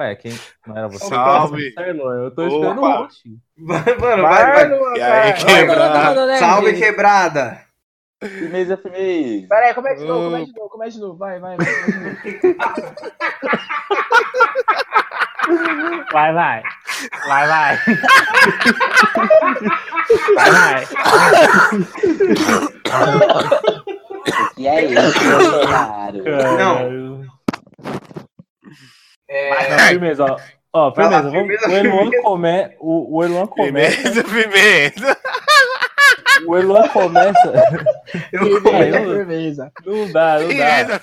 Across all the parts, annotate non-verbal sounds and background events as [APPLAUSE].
Ué, quem não era você? Salve. Eu tô esperando o Opa. host. Vai, mano, vai, vai. Luan, E aí, vai. quebrado? Salve, quebrada. Firmeza, firmeza. Pera aí, começa de novo, começa de novo, começa de novo. Vai, vai, vai. começa de novo. Vai, vai. Vai, vai. Vai, vai. E aí, Bolsonaro? Não. É, Não, firmeza, ó. Ó, Vai lá, firmeza, vamos, firmeza, o Eluan firmeza. come, o, o Eluan começa, Pimenta, pimenta. o Eluan começa, [LAUGHS] eu Firmeza, eu- firmeza. não dá, não dá.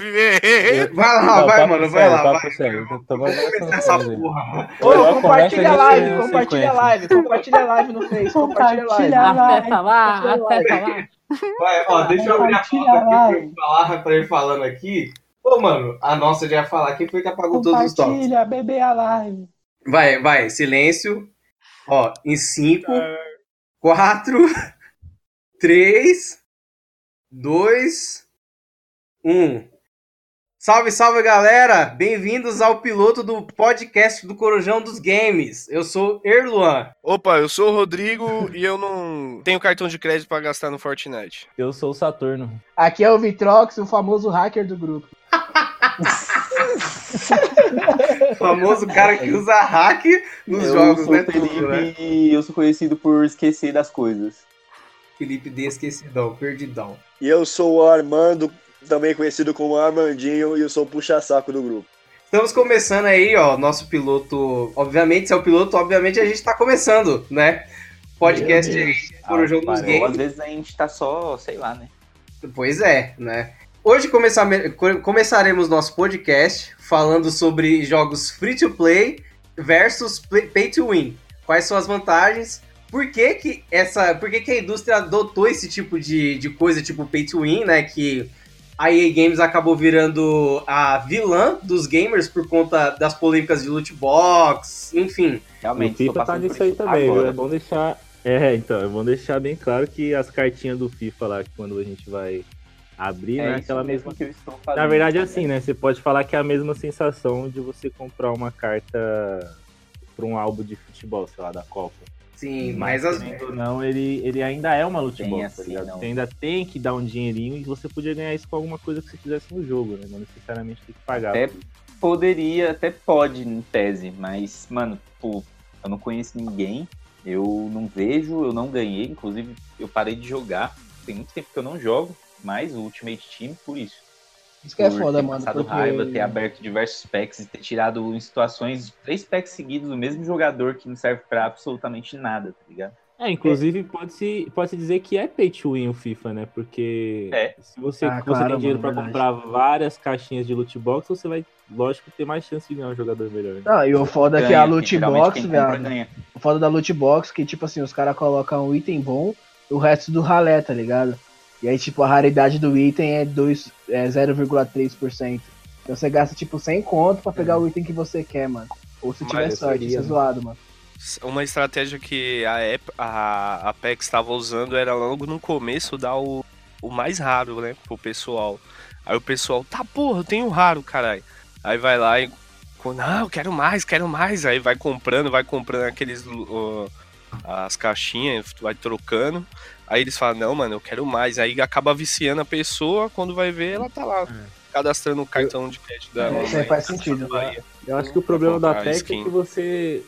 Vai lá, Não, vai, mano, vai lá. papo Vai. sério, tô- tô- tô- essa porra. Ô, começa compartilha a live, compartilha a live, compartilha a live no Face, compartilha a live. Acessa lá, acessa lá. Vai, ó, deixa eu abrir a pauta aqui pra ele falar, pra ele falando aqui. Ô, mano, a nossa já ia falar. Quem foi que apagou todos os toques? Compartilha, bebê a live. Vai, vai, silêncio. Ó, em 5, 4, 3, 2, 1. Salve, salve galera! Bem-vindos ao piloto do podcast do Corujão dos Games. Eu sou Erluan. Opa, eu sou o Rodrigo [LAUGHS] e eu não tenho cartão de crédito pra gastar no Fortnite. Eu sou o Saturno. Aqui é o Vitrox, o famoso hacker do grupo. O [LAUGHS] famoso cara que usa hack nos eu jogos, sou né? o Tudo, Felipe né? e eu sou conhecido por esquecer das coisas. Felipe de esquecidão, perdidão. E eu sou o Armando, também conhecido como Armandinho, e eu sou o puxa-saco do grupo. Estamos começando aí, ó, nosso piloto. Obviamente, se é o piloto, obviamente a gente tá começando, né? Podcast aí, Corujão dos Ou às Games. vezes a gente tá só, sei lá, né? Pois é, né? Hoje começaremos nosso podcast falando sobre jogos free to play versus play- pay to win. Quais são as vantagens? Por que, que essa, por que, que a indústria adotou esse tipo de, de coisa, tipo pay to win, né? Que a EA Games acabou virando a vilã dos gamers por conta das polêmicas de loot box, enfim. Realmente, o FIFA tá nisso aí também, viu? agora. É bom deixar. É, então, é bom deixar bem claro que as cartinhas do FIFA lá, que quando a gente vai abrir, É né? Aquela mesmo mesma. que eu estou fazendo. Na verdade, é também. assim, né? Você pode falar que é a mesma sensação de você comprar uma carta pra um álbum de futebol, sei lá, da Copa. Sim, mas as, ou não, ele, ele ainda é uma loot box, assim, tá. Você ainda tem que dar um dinheirinho e você podia ganhar isso com alguma coisa que você fizesse no jogo, né? Não necessariamente tem que pagar. Até poderia, até pode em tese, mas, mano, pô, eu não conheço ninguém, eu não vejo, eu não ganhei, inclusive eu parei de jogar, tem muito tempo que eu não jogo, mais o Ultimate Team por isso. Isso que é foda, ter mano. passado Porque... raiva, ter aberto diversos packs e ter tirado em situações três packs seguidos do mesmo jogador que não serve pra absolutamente nada, tá ligado? É, inclusive pode-se pode dizer que é pay to win o FIFA, né? Porque É. se você, Ah, você claro, tem dinheiro verdade. comprar várias caixinhas de loot box, você vai, lógico, ter mais chance de ganhar um jogador melhor. né? Não, e o foda é que Ganha, a loot box, velho. ganha. O foda da loot box que, tipo assim, os caras colocam um item bom e o resto do ralé, tá ligado? E aí, tipo, a raridade do item é, dois- é 0,3%. Então você gasta, tipo, 100 conto pra pegar o item que você quer, mano. Ou se tiver sorte, isso é né? zoado, mano. Uma estratégia que a, Ep- a Apex estava usando era logo no começo dar o, o mais raro, né, pro pessoal. Aí o pessoal, tá porra, eu tenho raro, caralho. Aí vai lá e, não, eu quero mais, quero mais. Aí vai comprando, vai comprando aqueles, ó, as caixinhas, vai trocando. Aí eles falam, não, mano, eu quero mais. Aí acaba viciando a pessoa, quando vai ver, ela tá lá, cadastrando o cartão de crédito dela. É, isso aí faz sentido. Bahia. Eu acho que o problema do Apex skin. é que você.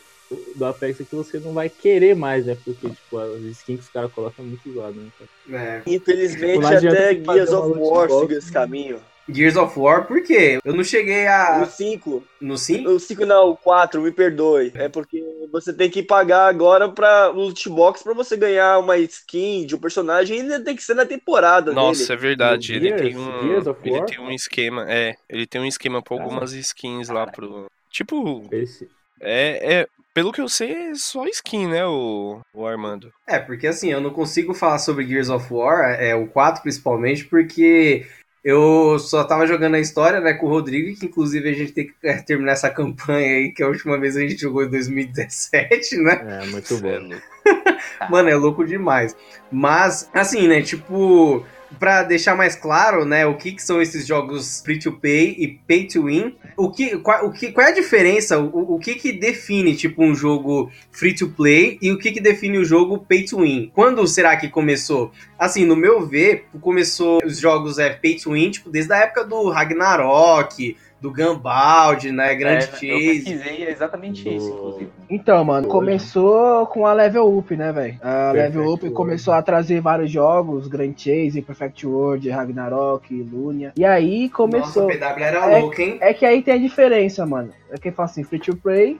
Do Apex é que você não vai querer mais, né? Porque, tipo, as skins que os caras colocam é muito zoado, né? cara? É, Infelizmente, adianta até Gears of War seguiu esse caminho. Gears of War, por quê? Eu não cheguei a. O 5, No 5? o 5 não, o 4, me perdoe. É porque você tem que pagar agora pra loot box pra você ganhar uma skin de um personagem e ainda tem que ser na temporada Nossa, dele. é verdade. Ele Gears? tem um, ele tem um esquema, é, ele tem um esquema pra algumas skins lá pro. Tipo, Esse, é, é, pelo que eu sei, é só skin, né, o, o Armando. É, porque assim, eu não consigo falar sobre Gears of War, é o 4 principalmente, porque eu só tava jogando a história, né, com o Rodrigo, que inclusive a gente tem que é, terminar essa campanha aí, que a última vez a gente jogou em 2017, né? é muito bom. [LAUGHS] Mano, é louco demais. Mas, assim, né, tipo, pra deixar mais claro, né, o que, que são esses jogos free to pay e pay to win, o que, qual, o que, qual é a diferença? O, o que que define, tipo, um jogo free to play e o que que define o jogo pay to win? Quando será que começou? Assim, no meu ver, começou os jogos é, pay to win, tipo, desde a época do Ragnarok, do Gambaldi, né, Grande É, eu Chase. pesquisei é exatamente isso, inclusive. Então, mano, começou com a Level Up, né, velho? A Perfect Level Up World. começou a trazer vários jogos, Grand Chase, Perfect World, Ragnarok, Lunia. E aí começou. Nossa, PW era louco, hein? É que aí tem a diferença, mano. É que fala assim, free to play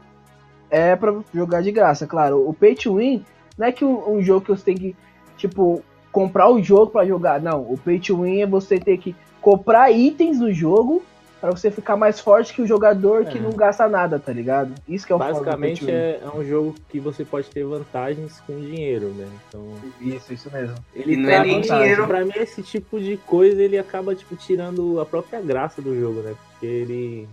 é pra jogar de graça, claro. O pay to win não é que um, um jogo que você tem que, tipo, comprar o jogo pra jogar. Não, o pay to win é você ter que comprar itens do jogo pra você ficar mais forte que o jogador que É. não gasta nada, tá ligado? Isso que é o Basicamente é, é um jogo que você pode ter vantagens com dinheiro, né? Então, Isso, isso mesmo. ele E não é nem dinheiro. Pra mim, esse tipo de coisa ele acaba tipo tirando a própria graça do jogo, né? Porque ele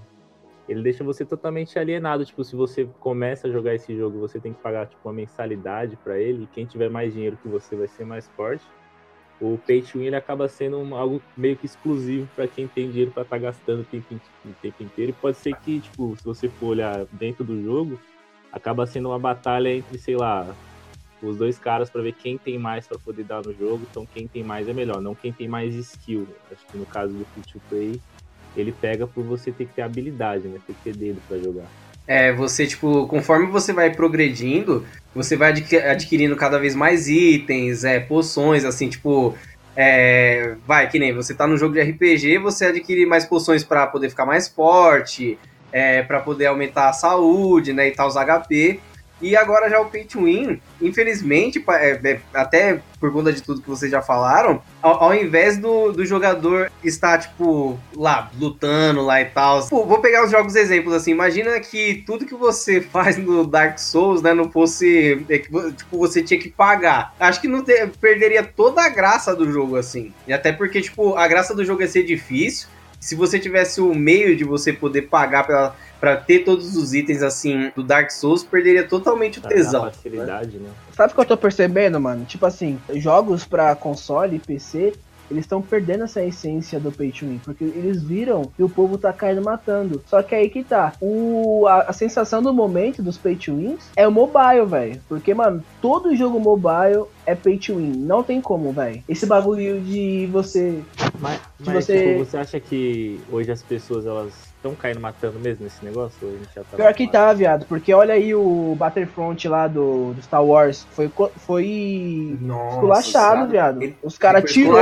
ele deixa você totalmente alienado. Tipo, se você começa a jogar esse jogo, você tem que pagar tipo uma mensalidade pra ele. E quem tiver mais dinheiro que você vai ser mais forte. O pay to win acaba sendo um- algo meio que exclusivo pra quem tem dinheiro pra estar gastando o tempo, o tempo inteiro. E pode ser que, tipo, se você for olhar dentro do jogo, acaba sendo uma batalha entre, sei lá, os dois caras pra ver quem tem mais pra poder dar no jogo. Então quem tem mais é melhor, não quem tem mais skill. Acho que no caso do free to play, ele pega por você ter que ter habilidade, né? Ter que ter dedo pra jogar. É, você, tipo, conforme você vai progredindo, você vai adqui- adquirindo cada vez mais itens, é, poções, assim, tipo. É, vai, que nem você tá no jogo de RPG, você adquire mais poções pra poder ficar mais forte, é, para poder aumentar a saúde, né, e tal, os HP. E agora já o Pay to Win, infelizmente, é, é, até por conta de tudo que vocês já falaram, ao, invés do, do jogador estar, tipo, lá, lutando lá e tal. Vou pegar uns jogos exemplos assim. Imagina que tudo que você [LAUGHS] faz no Dark Souls, né, não fosse. é tipo, você tinha que pagar. Acho que não te- perderia toda a graça do jogo, assim. E até porque, tipo, a graça do jogo é ser difícil. Se você tivesse o meio de você poder pagar pela, pra ter todos os itens assim do Dark Souls, perderia totalmente o tesão. facilidade, né? Sabe o que eu tô percebendo, mano? Tipo assim, jogos pra console e PC, eles estão perdendo essa essência do pay to win, porque eles viram que o povo tá caindo matando. Só que aí que tá. O, a, a sensação do momento dos pay to wins é o mobile, velho. Porque, mano, todo jogo mobile é pay to win. Não tem como, velho. Esse bagulho de você. Mas, mas você- tipo, você acha que hoje as pessoas elas estão caindo matando mesmo nesse negócio? Ou a gente já tá Pior que tá, viado. Porque olha aí o Battlefront lá do, do Star Wars. Foi. Foi. Nossa, Esculachado, viado. Ele- Os caras tirou.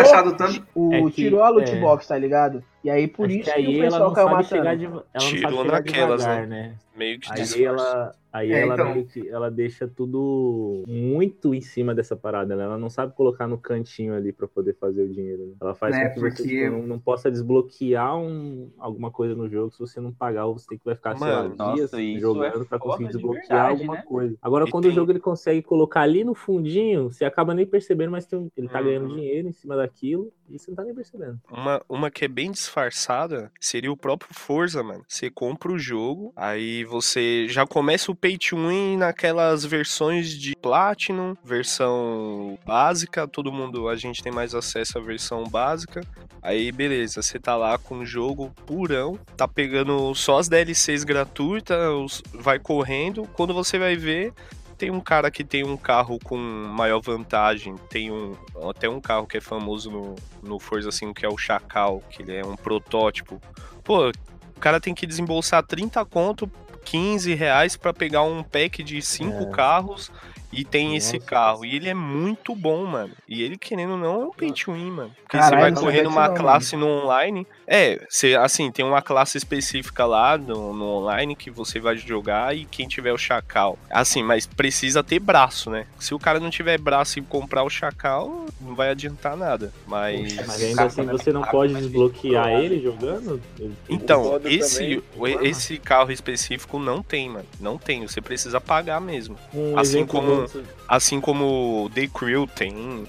O, É que- tirou a loot é. box, tá ligado? E aí por Acho isso que que, o ela pessoal não caiu matando. de, ela Tirou naquelas, devagar, né? Meio que Aí disfarça. ela, aí É, ela então. meio que ela deixa tudo muito em cima dessa parada, né? Ela não sabe colocar no cantinho ali pra poder fazer o dinheiro. né? Ela faz É, com que você porque- tipo, não, não possa desbloquear um, alguma coisa no jogo se você não pagar, ou você tem que vai ficar sei lá, Mano, nossa, dias isso jogando é pra foda conseguir de desbloquear verdade, alguma né? coisa. Agora, E quando tem- o jogo ele consegue colocar ali no fundinho, você acaba nem percebendo, mas tem um- ele tá Uhum. ganhando dinheiro em cima daquilo e você não tá nem percebendo. Uma, uma que é bem disfarçada seria o próprio Forza, mano. Você compra o jogo, aí você já começa o pay to win naquelas versões de Platinum, versão básica, todo mundo, a gente tem mais acesso à versão básica. Aí beleza, você tá lá com o jogo purão, tá pegando só as DLCs gratuitas, vai correndo, quando você vai ver, tem um cara que tem um carro com maior vantagem, tem um até um carro que é famoso no, no Forza 5, que é o Chacal, que ele é um protótipo. Pô, o cara tem que desembolsar 30 conto, 15 reais pra pegar um pack de 5 É. carros e tem esse Nossa, carro. cara. E ele é muito bom, mano. E ele, querendo ou não, é um pay to win, mano. Porque Caralho, você vai correr numa classe no online. É, você, assim, tem uma classe específica lá no, no online que você vai jogar e quem tiver o Chacal. Assim, mas precisa ter braço, né? Se o cara não tiver braço e comprar o Chacal, não vai adiantar nada. Mas. Mas o ainda assim também você não pode desbloquear ele jogando? Então, esse, o- esse carro específico não tem, mano. Não tem. Você precisa pagar mesmo. Um Assim como- Assim como The Crew tem.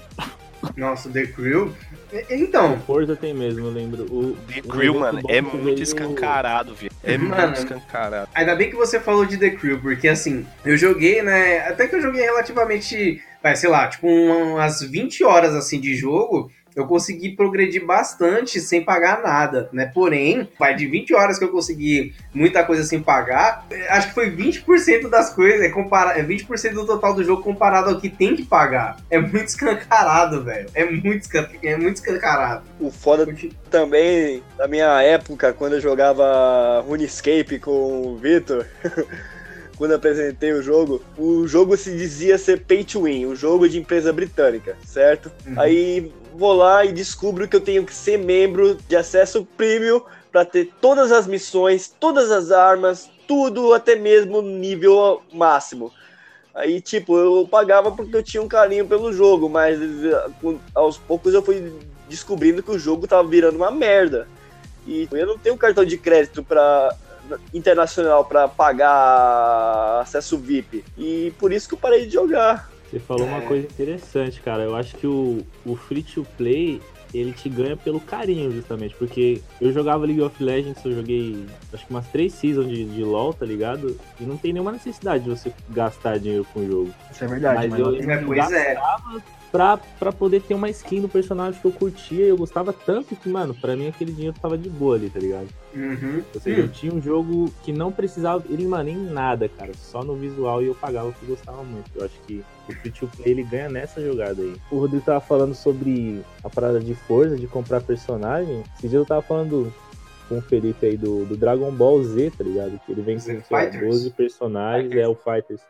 Nossa, The Crew. Então, Forza tem mesmo, eu lembro. O, The Crew, mano, é muito veio- escancarado, viu? É Mano. muito escancarado. ainda bem que você falou de The Crew, porque assim, eu joguei, né? Até que eu joguei relativamente vai, sei lá, tipo umas 20 horas assim de jogo, eu consegui progredir bastante sem pagar nada, né? Porém, vai de 20 horas que eu consegui muita coisa sem pagar, acho que foi 20% das coisas, é, compara é 20% do total do jogo comparado ao que tem que pagar. É muito escancarado, velho. É muito, escan é muito escancarado. O foda Porque... também, na minha época, quando eu jogava RuneScape com o Victor... [LAUGHS] quando apresentei o jogo, o jogo se dizia ser pay to win, o jogo de empresa britânica, certo? Uhum. Aí vou lá e descubro que eu tenho que ser membro de acesso premium para ter todas as missões, todas as armas, tudo até mesmo nível máximo. Aí, tipo, eu pagava porque eu tinha um carinho pelo jogo, mas aos poucos eu fui descobrindo que o jogo tava virando uma merda. E eu não tenho cartão de crédito para internacional para pagar acesso VIP. E por isso que eu parei de jogar. Você falou é. uma coisa interessante, cara. Eu acho que o, o free to play ele te ganha pelo carinho, justamente. Porque eu jogava League of Legends, eu joguei acho que umas três seasons de, de LoL, tá ligado? E não tem nenhuma necessidade de você gastar dinheiro com o jogo. Isso é verdade, mas, mas eu, eu, eu gastava pra, pra poder ter uma skin do personagem que eu curtia e eu gostava tanto que, mano, pra mim aquele dinheiro tava de boa ali, tá ligado? Uhum. Ou seja, hum. eu tinha um jogo que não precisava, ele, mano, em nada, cara, só no visual e eu pagava o que gostava muito. Eu acho que o free to play ele ganha nessa jogada aí. O Rodrigo tava falando sobre a parada de força, de comprar personagem. Esse dia eu tava falando com o Felipe aí do, do Dragon Ball Z, tá ligado? Que ele vem com 12 personagens, Fighters. é o Fighters.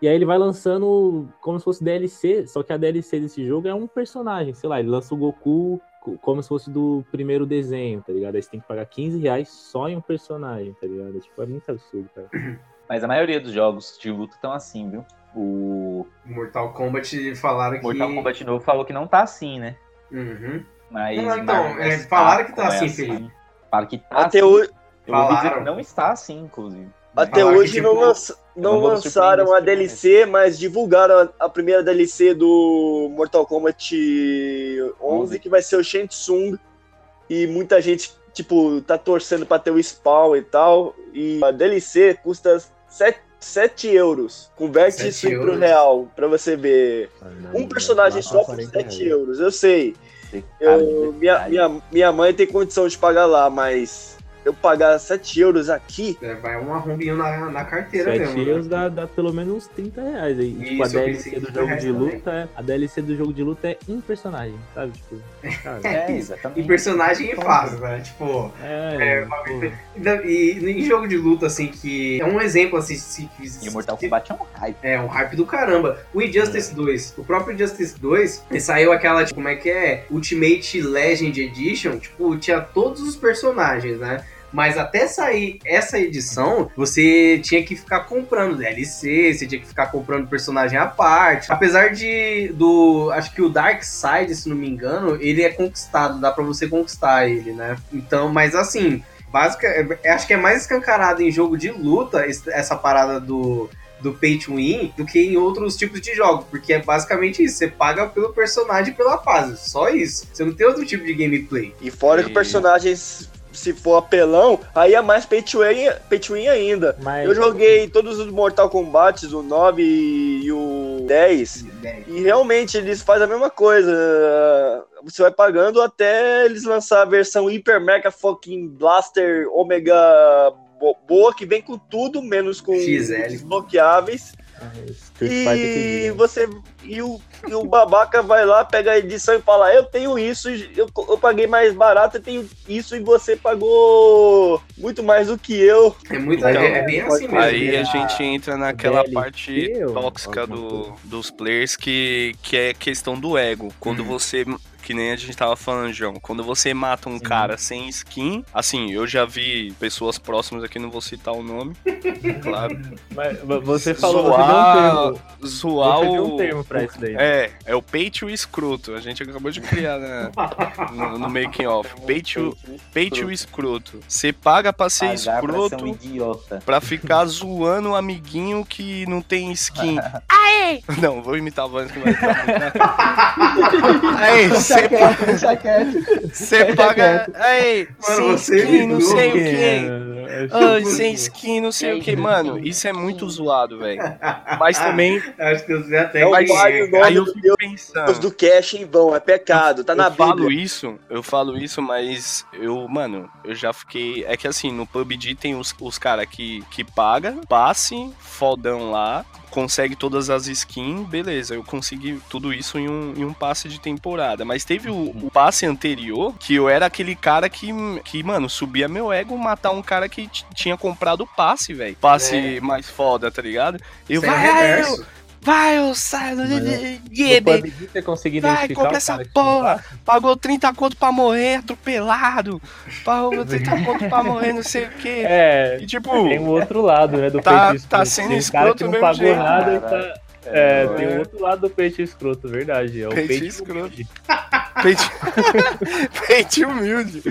E aí ele vai lançando como se fosse DLC, só que a DLC desse jogo é um personagem, sei lá, ele lança o Goku como se fosse do primeiro desenho, tá ligado? Aí você tem que pagar 15 reais só em um personagem, tá ligado? Tipo, é muito absurdo, cara. [CLEARS THROAT] Mas a maioria dos jogos de luta estão assim, viu? O Mortal Kombat falaram que. Mortal Kombat novo falou que não tá assim, né? Uhum. Mas. Não, então, é, falaram que tá assim, assim, Felipe. Falaram que tá Até assim. hoje. Eu ouvi dizer que não está assim, inclusive. Até hoje que, tipo, não, lança, não lançaram a DLC, mas divulgaram a, a, primeira DLC do Mortal Kombat 11, que vai ser o Shang E muita gente, tipo, tá torcendo pra ter o spawn e tal. E a DLC custa 7, 7 euros. Converte isso euros. pro real, pra você ver. Não, um personagem só por 7 euros, eu sei. Eu, minha, minha, minha mãe tem condição de pagar lá, mas eu pagar 7 euros aqui. É, vai um arrombinho na, na carteira 7 mesmo. 7 né? euros dá, dá, pelo menos uns 30 reais aí. Isso, tipo, a DLC do jogo de luta. É, a DLC do jogo de luta é um personagem, sabe? Tipo, [LAUGHS] cara, é, exatamente. E personagem em fase, né? Tipo. É, é e, e em jogo de luta, assim, que. É um exemplo, assim. Se, e o Mortal Kombat é um hype. É, um hype do caramba. O Injustice é. 2, o próprio Injustice 2, saiu aquela, tipo, como é que é? Ultimate Legend Edition, tipo, tinha todos os personagens, né? Mas até sair essa edição, você tinha que ficar comprando DLC, você tinha que ficar comprando personagem à parte. Apesar de do, acho que o Dark Side, se não me engano, ele é conquistado, dá para você conquistar ele, né? Então, mas assim, básica, é, acho que é mais escancarado em jogo de luta essa parada do do pay to win do que em outros tipos de jogos, porque é basicamente isso, você paga pelo personagem pela fase, só isso. Você não tem outro tipo de gameplay. E fora e... que personagens se for apelão, aí é mais pay to win, pay to win ainda. Mas... Eu joguei todos os Mortal Kombat, o 9 e o 10, 10, e realmente eles fazem a mesma coisa. Você vai pagando até eles lançar a versão Hyper Mega Fucking Blaster Omega boa, que vem com tudo, menos com XL. desbloqueáveis. E você e o, e o babaca vai lá, pega a edição e fala: Eu tenho isso, eu, eu paguei mais barato, eu tenho isso e você pagou muito mais do que eu. É muito então, é, bem assim mesmo. Aí a gente entra naquela parte tóxica do, dos players que, que é questão do ego. Quando uhum. você que nem a gente tava falando, João. Quando você mata um Sim. cara sem skin, assim, eu já vi pessoas próximas aqui, não vou citar o nome. [LAUGHS] claro. Mas você falou zoar, zoar o. Um termo pra isso daí. É, é o pay to escroto. A gente acabou de criar né, no, no making off. [LAUGHS] Pay to, pay to escroto. Você paga pra ser Pagar escroto pra, ser um idiota. pra ficar zoando o amiguinho que não tem skin. [LAUGHS] Aê! Não, vou imitar a voz que vai ficar muito. Aê, você paga. Aí, Mano, você skin, não sei o que. [LAUGHS] Ai, sem skin, não sei o que. Mano, isso é muito zoado, velho. [LAUGHS] Mas também. Acho que você até É o Mas, pai do nome aí eu do fico Deus pensando. do cash em vão, é pecado, tá na eu falo Bíblia. isso, eu falo isso, mas eu, mano, eu já fiquei. É que assim, no PUBG tem os, os caras que, que paga, passe, fodão lá, consegue todas as skins, beleza, eu consegui tudo isso em um, em um passe de temporada. Mas teve o, o passe anterior que eu era aquele cara que, que, mano, subia meu ego matar um cara que t- tinha comprado o passe, velho. Passe É. mais foda, tá ligado? É vai, eu, vai, eu saio. Vai, compra essa cara que porra. Pagou 30 conto pra morrer, atropelado. Pagou [LAUGHS] 30 conto pra morrer, não sei o quê. É, E tipo, tem o outro lado, né, do Tá- tá escroto. sendo um cara escroto que não pagou jeito, nada e cara. tá... É, É, tem é. o outro lado do peito escroto, verdade. É o Peito peito, escroto. humilde. [LAUGHS] [LAUGHS] peito, peito humilde.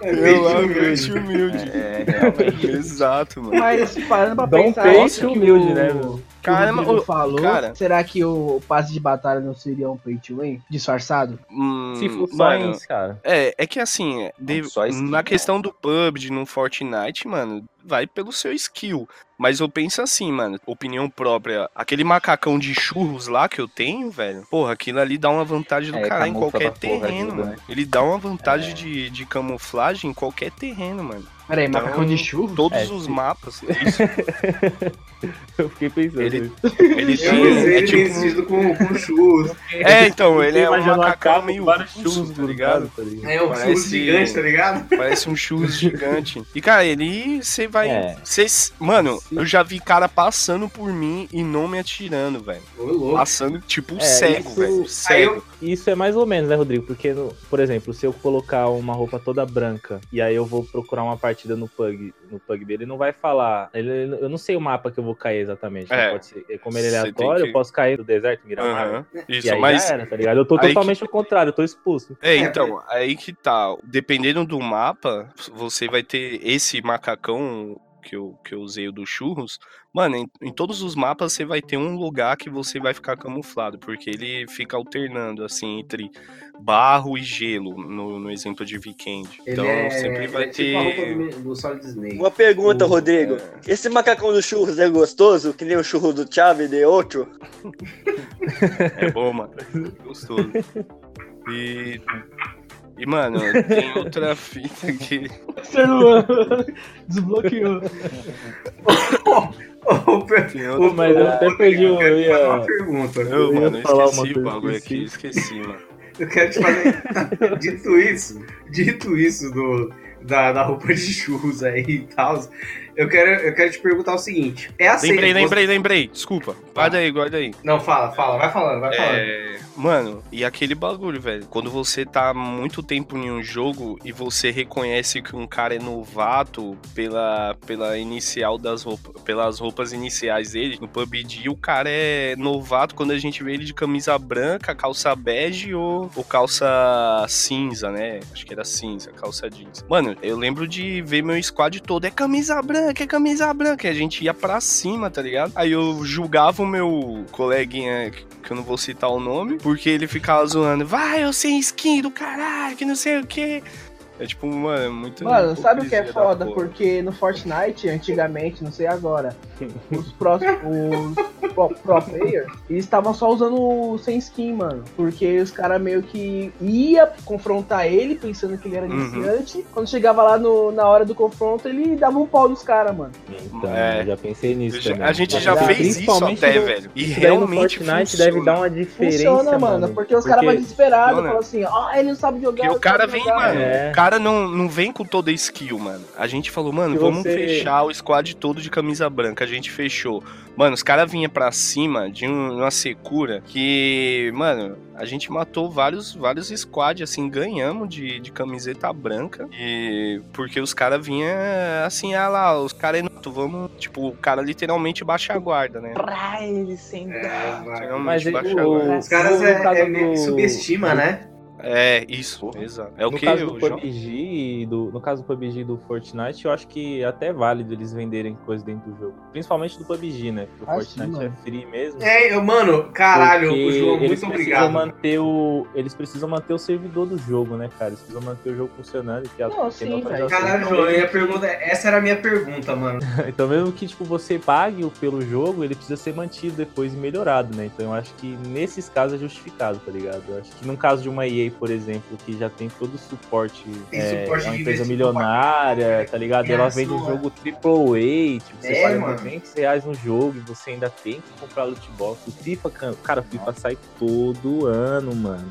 É Eu peito amo humilde. peito humilde. É, realmente. Exato, mano. Mas parando pra Dá um pensar, que humilde, o, né, que meu? o Caramba, Rodrigo ô, falou, cara. será que o passe de batalha não seria um pay to win disfarçado? Hum, Se mano, isso, cara. É, é que assim, de- só skin, na né? questão do PUBG, no Fortnite, mano, vai pelo seu skill. Mas eu penso assim, mano, opinião própria. Aquele macacão de churros lá que eu tenho, velho, porra, aquilo ali dá uma vantagem do É, cara em qualquer terreno, ajuda, mano. né? Ele dá uma vantagem É. de, de camuflagem em qualquer terreno, mano. Peraí, Então, macacão de churro? Todos É, os sim. mapas. [LAUGHS] Isso, [LAUGHS] Eu fiquei pensando. Ele- ele pensei É, ele tipo, com, com churros. [LAUGHS] é, então, ele é um uma capa meio churros tá ligado? tá ligado? É um Parece- churros gigante, tá ligado? Parece um churros gigante. E, cara, ele. Você vai. É. cê- mano, eu já vi cara passando por mim e não me atirando, velho. Passando, tipo, É, cego, isso- velho. Cego. eu, Isso é mais ou menos, né, Rodrigo? Porque, no- por exemplo, se eu colocar uma roupa toda branca e aí eu vou procurar uma partida no pug, no pug dele, ele não vai falar. Ele, eu não sei o mapa que eu vou cair exatamente. né? É. Pode ser, como ele é aleatório, que- eu posso cair do deserto, Miramar. Aham. E Isso, aí mas. já era, tá ligado? Eu tô totalmente ao contrário, eu tô expulso. É, então, aí que tá. Dependendo do mapa, você vai ter esse macacão que eu, que eu usei o do churros. Mano, em, em todos os mapas você vai ter um lugar que você vai ficar camuflado, porque ele fica alternando, assim, entre barro e gelo, no, no exemplo de Weekend. ele Então é, sempre vai é tipo ter. Snake. Uma pergunta, O- Rodrigo. Esse macacão do churros é gostoso? Que nem o churro do Chave de outro? [LAUGHS] É bom, mano. Gostoso. E. E, mano, tem outra [LAUGHS] fita que. Luan desbloqueou. Ô, per- Tem outra... Mas eu até perdi eu Eu fazer uma ia... pergunta. Eu, eu ia mano, eu esqueci o bagulho aqui, esqueci, mano. Eu quero te fazer. [LAUGHS] dito isso, dito isso do, da, da roupa de churros aí e tal, eu quero, eu quero te perguntar o seguinte: é aceito. Lembrei, você- lembrei, lembrei. Desculpa. Guarda aí, guarda aí. Não, fala, fala, vai falando, vai falando. É, mano, e aquele bagulho, velho. Quando você tá muito tempo em um jogo e você reconhece que um cara é novato pela, pela inicial das roupas, pelas roupas iniciais dele, no PUBG, o cara é novato quando a gente vê ele de camisa branca, calça bege ou, ou calça cinza, né? Acho que era cinza, calça jeans. Mano, eu lembro de ver meu squad todo, é camisa branca, é camisa branca. E a gente ia pra cima, tá ligado? Aí eu julgava o meu coleguinha, que eu não vou citar o nome, porque ele ficava zoando, vai, eu sem skin do caralho, que não sei o que. É tipo, mano, muito. Mano, sabe o que é foda? Porque no Fortnite, antigamente, não sei agora, os pró, os pro, pro players, eles estavam só usando o sem skin, mano. Porque os caras meio que ia confrontar ele, pensando que ele era Uhum. iniciante. Quando chegava lá no, na hora do confronto, ele dava um pau nos caras, mano. Então, É. já pensei nisso Já- também. a gente já dá- fez isso até, no- velho. E daí no realmente Fortnite funciona. deve dar uma diferença, Funciona, mano. Porque os caras vão desesperados, falam assim, ah, ele não sabe jogar. Porque o cara vem, jogar." mano. É. O cara não, não vem com toda a skill, mano. A gente falou, mano, Se vamos você- fechar o squad todo de camisa branca. A gente fechou. Mano, os caras vinham pra cima de um- uma secura que, mano, a gente matou vários, vários squads, assim, ganhamos de, de camiseta branca. E porque os caras vinham assim, ah lá, os caras é vamos. Tipo, o cara literalmente baixa a guarda, né? Pra ele sem É. Literalmente Mas ele- baixa a o- guarda. Os caras é, é meio que do- subestima, né? É, isso, exato. É o no que caso do jogo? PUBG, e do, no caso do PUBG e do Fortnite, eu acho que até é válido eles venderem coisa dentro do jogo. Principalmente do PUBG, né? Porque o Ah, Fortnite sim, é mano. free mesmo. É, eu- mano, caralho, o João, eles muito precisam obrigado. manter o Eles precisam manter o servidor do jogo, né, cara? Eles precisam manter o jogo funcionando. Que a- Não, sim, velho. Caralho, João, eu ia perguntar, essa era a minha pergunta, mano. [LAUGHS] Então, mesmo que tipo, você pague pelo jogo, ele precisa ser mantido depois e melhorado, né? Então, eu acho que nesses casos é justificado, tá ligado? Eu acho que no caso de uma EA, por exemplo, que já tem todo o suporte, é, suporte é uma empresa milionária, tá ligado? Ela Criação, vende um é. jogo AAA, tipo, você É, paga mano. 200 reais no jogo e você ainda tem que comprar loot box. O FIFA, ca- cara, o FIFA sai todo ano, mano.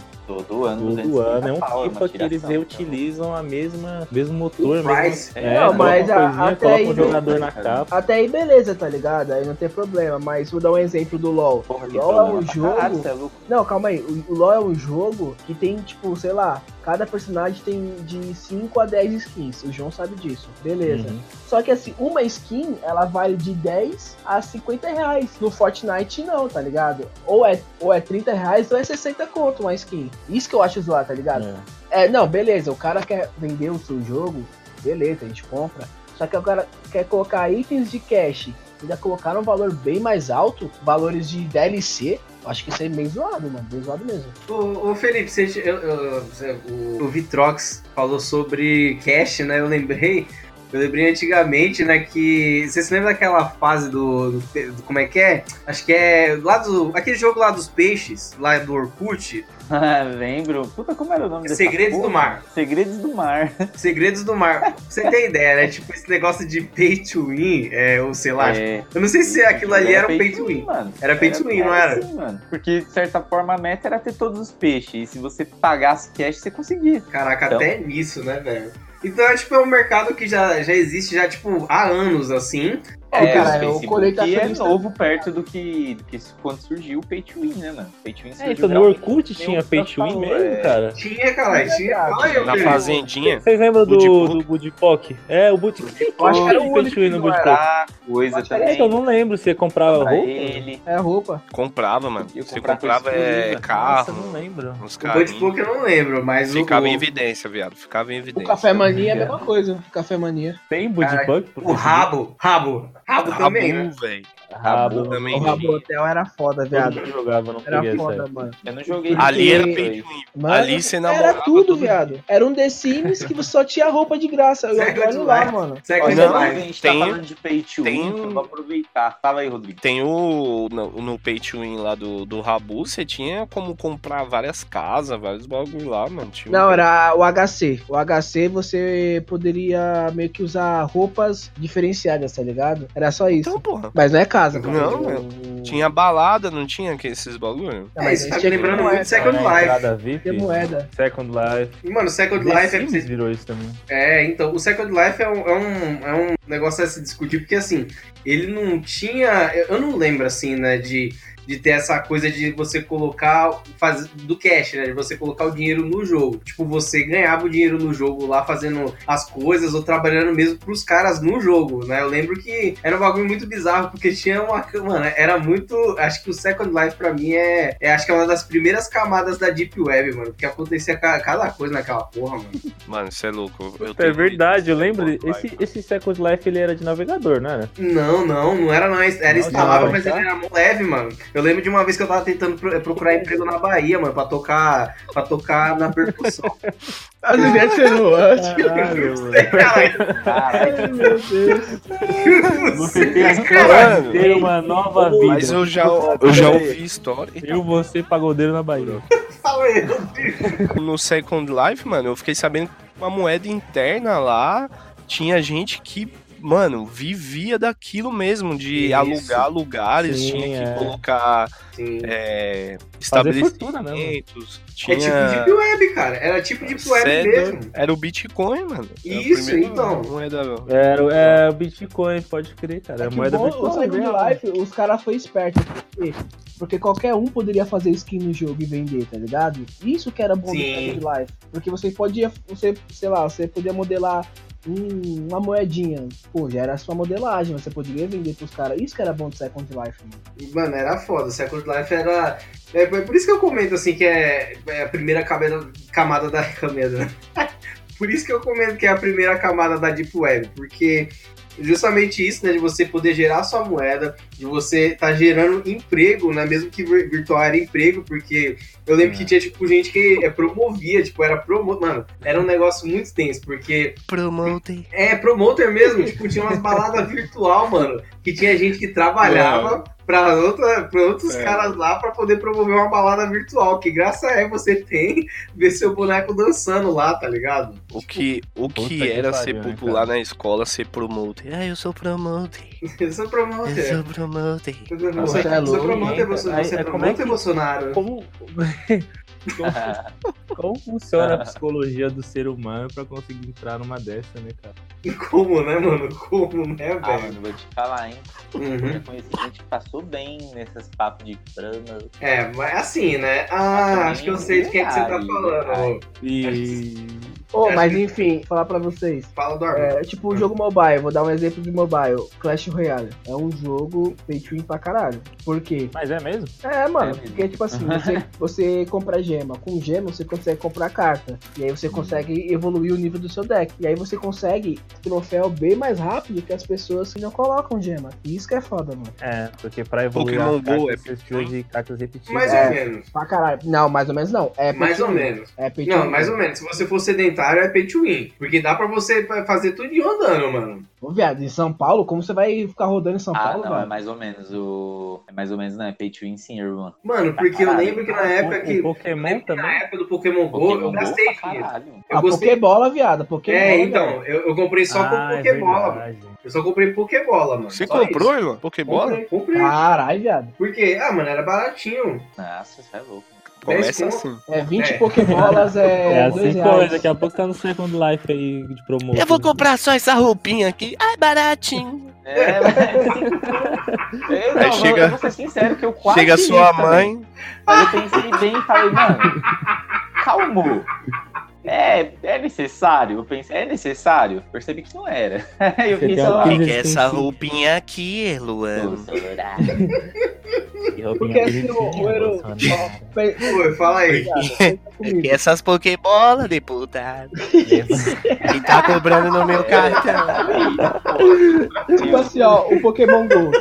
Todo ano. Todo 250 ano. É um pau, FIFA que eles reutilizam a mesma, mesmo motor, mesmo. Price. É, Não, mas a- até aí um jogador na capa. Até aí beleza, tá ligado? Aí não tem problema. Mas vou dar um exemplo do LoL. Porra, LoL é problema um jogo. caralho, é. Não, calma aí. O, o LoL é um jogo que tem, tipo, sei lá, cada personagem tem de 5 a 10 skins. O João sabe disso. Beleza. Uhum. Só que assim, uma skin, ela vale de 10 a 50 reais. No Fortnite não, tá ligado? Ou é, ou é 30 reais ou é 60 conto uma skin. Isso que eu acho zoado, tá ligado? É. É, não, beleza, o cara quer vender o seu jogo, beleza, a gente compra. Só que o cara quer colocar itens de cash, ainda colocar um valor bem mais alto, valores de DLC, eu acho que isso é bem zoado, mano, bem zoado mesmo. Ô, ô, Felipe, você, eu- eu- você- o, o Vitrox falou sobre cash, né? Eu lembrei. Eu lembrei antigamente, né, que. Você se lembra daquela fase do, do, do- Como é que é? Acho que é. Lá do. Aquele jogo lá dos peixes, lá do Orkut. Ah, [LAUGHS] Lembro. Puta, como era o nome dessa Segredos do? Mar. Segredos do Mar. [LAUGHS] Segredos do Mar. Pra Você tem ideia, né? Tipo, esse negócio de pay to win, é, ou sei lá. É, Eu não sei se aquilo ali era um pay to win. mano. Era pay to win, não era? Sim, mano. Porque, de certa forma, a meta era ter todos os peixes. E se você pagasse cash, você conseguia. Caraca, Então. até nisso, né, velho? Então, é, tipo, é um mercado que já, já existe já, tipo, há anos, assim. É, cara, o o Facebook colecionista- é novo perto do que, do que quando surgiu o Pay to Win, né, mano? Pay to Win É, surgiu então no Orkut tinha o pay to win mesmo, é. cara. Tinha, cara, tinha. Fala aí, Na fazendinha. Vocês lembram do, Budipok? do Budipok? É, o Budipok. Eu acho que era o Tinha pay to win no Budipok. Ah, coisa É, também. então eu não lembro se você comprava pra roupa. ele. É roupa. Comprava, mano. Eu Você comprava é. Nossa, carro, eu não lembro. uns O. Budbook eu não lembro, mas Ficava o, em evidência, viado. Ficava em O evidência. Café Mania é a mesma coisa. Café Mania. Tem Budipok? o Rabo. Rabo. Rabo também, né? Rabu, velho. Rabo. também. O Rabo Hotel era foda, viado. mundo jogava, não Era foda, mano. Eu não joguei. Ali era pay Ali você namorava Era tudo, viado. Era um The Sims que só tinha roupa de graça. Eu olho lá, Life. mano. Second Olha, Não, a gente tem- tá falando de Pay to tem Win, um- vamos aproveitar. Fala aí, Rodrigo. Tem o. No, no Pay to Win lá do, do Rabu, você tinha como comprar várias casas, vários bagulho lá, mano. Tinha um- Não, era o HC. O HC você poderia meio que usar roupas diferenciadas, tá ligado? Era só isso. Então, porra. Mas não é casa. Não, O- Tinha balada, não tinha que esses bagulho? É, mas isso a tá me lembrando muito Second É, Life. entrada VIP. Ter moeda. Second Life. E, mano, Second The Life é, Sims virou isso também. é, então, o Second Life é um, é um, é um negócio a se discutir, porque assim, ele não tinha. Eu eu não lembro, assim, né, de, de ter essa coisa de você colocar. Faz, do cash, né? De você colocar o dinheiro no jogo. Tipo, você ganhava o dinheiro no jogo lá fazendo as coisas ou trabalhando mesmo pros caras no jogo, né? Eu lembro que era um bagulho muito bizarro, porque tinha uma. Mano, era muito. Acho que o Second Life pra mim é, é. Acho que é uma das primeiras camadas da Deep Web, mano. Porque acontecia ca- cada coisa naquela porra, mano. Mano, isso é louco. Eu É verdade, eu lembro. Esse, Life. esse Second Life ele era de navegador, não era? Não, não, não era não. Era Não, mas tá? ele era leve, mano. Eu lembro de uma vez que eu tava tentando pro- procurar emprego na Bahia, mano, pra tocar, pra tocar na percussão. A mulher tirou Caralho, Caralho, Caralho, meu Deus. Você tem Caralho. ter uma nova vida. Mas eu já, eu já ouvi história. Eu, você, pagodeiro na Bahia. No Second Life, mano, eu fiquei sabendo que uma moeda interna lá tinha gente que, mano, vivia daquilo mesmo, de Isso. alugar lugares, Sim, tinha que é. colocar é, Fazer estabelecimentos. É Tinha... tipo Deep Web, cara. Era tipo Deep Web Cê é mesmo. Era o Bitcoin, mano. Era a Isso, primeira então. Moeda... Era, é o Bitcoin, pode crer, cara. É a Que moeda bom, o virtual. Second. Life, os caras foi esperto. porque Porque qualquer um poderia fazer skin no jogo e vender, tá ligado? Isso que era bom do Sim. Second Life. Porque você podia, você, sei lá, você podia modelar um- uma moedinha. Pô, já era a sua modelagem, você poderia vender pros caras. Isso que era bom do Second Life, mano. Mano, era foda. Second Life era. É por por isso que eu comento assim que é, é a primeira camada, camada da [LAUGHS] camada. por isso que eu comento que é a primeira camada da Deep Web, porque justamente isso, né, de você poder gerar sua moeda, de você tá gerando emprego, né, mesmo que vir- virtual era emprego, porque eu lembro que tinha tipo gente que é, promovia, tipo era promo, mano, era um negócio muito tenso, porque Promoter. é, promoter mesmo, tipo, tinha umas baladas [LAUGHS] virtual, mano, que tinha gente que trabalhava pra, pra outros É. caras lá pra poder promover uma balada virtual. Que graça é você tem ver seu boneco dançando lá, tá ligado? O que, o que que era pariu, ser né, popular cara? na escola, ser promoter. Ah, eu sou promoter. [LAUGHS] Eu sou Eu promoter. sou promoter. Eu sou Você é louco, promoter, você, cara? você é é promoter, que- Bolsonaro? Como, [LAUGHS] como, [LAUGHS] como funciona a psicologia do ser humano pra conseguir entrar numa dessa, né, cara? Como, né, mano? Como, né, Ah, velho? mano, vou te falar, hein? Uhum. Eu conheci gente que passou bem nesses papos de trama. É, mas assim, né? Ah, acho que eu sei de quem é que você tá falando. E. Acho mas enfim, falar pra vocês. Fala do Armando. É tipo um jogo mobile, vou dar um exemplo de mobile. Clash Royale. É um jogo pay to win pra caralho. Por quê? Mas é mesmo? É, mano, É mesmo. porque tipo assim, você, [LAUGHS] você compra gema. Com gema você consegue comprar carta. E aí você consegue evoluir o nível do seu deck. E aí você consegue troféu bem mais rápido que as pessoas que não colocam gema. E isso que é foda, mano. É, porque pra evoluir Pokémon as cartas, Go é você precisa de cartas repetidas. Mais é. ou menos. Pra caralho. Não, mais ou menos não. É Mais ou win. menos. É Não, mais ou menos. Se você for sedentário, é pay to win. Porque dá pra você fazer tudo de andando, mano. Ô, viado, em São Paulo, como você vai ficar rodando em São Ah, Paulo, não, é velho? mais ou menos o. É mais ou menos, não, é pay to win sim, irmão. Mano, porque eu lembro que na época O- que. o Pokémon que Na também? época do Pokémon Go, Pokémon eu gastei caralho. Eu A gostei. Pokébola, viado. Pokébola. É, então, eu, eu comprei só com Ah, é Pokébola, verdade. Eu só comprei Pokébola, mano. Você Só comprou, isso. irmão? Pokébola? Comprei, comprei. Caralho, viado. Por quê? Ah, mano, era baratinho. Nossa, você é louco. Começa assim. É 20 É. Pokébolas, é, É assim, pô, daqui a pouco tá no Second Life aí de promoção. Eu vou comprar só essa roupinha aqui. Ai, baratinho. É, mas... [LAUGHS] é, não, Aí eu- chega- eu vou ser sincero que eu quase Chega sua também. mãe. Mas eu pensei bem e falei, mano, calmo. É, é necessário? Eu pensei, é necessário? Percebi que não era. Aí [LAUGHS] eu Você fiz, tem sei uma lá, coisa- que é essa roupinha aqui, Luan? Porque assim, o- Bolsonaro. [LAUGHS] Pe- Oi, fala aí. [LAUGHS] Que essas Pokébola, deputado. Que [LAUGHS] tá cobrando no meu cartão. Tipo assim, ó, o Pokémon GO.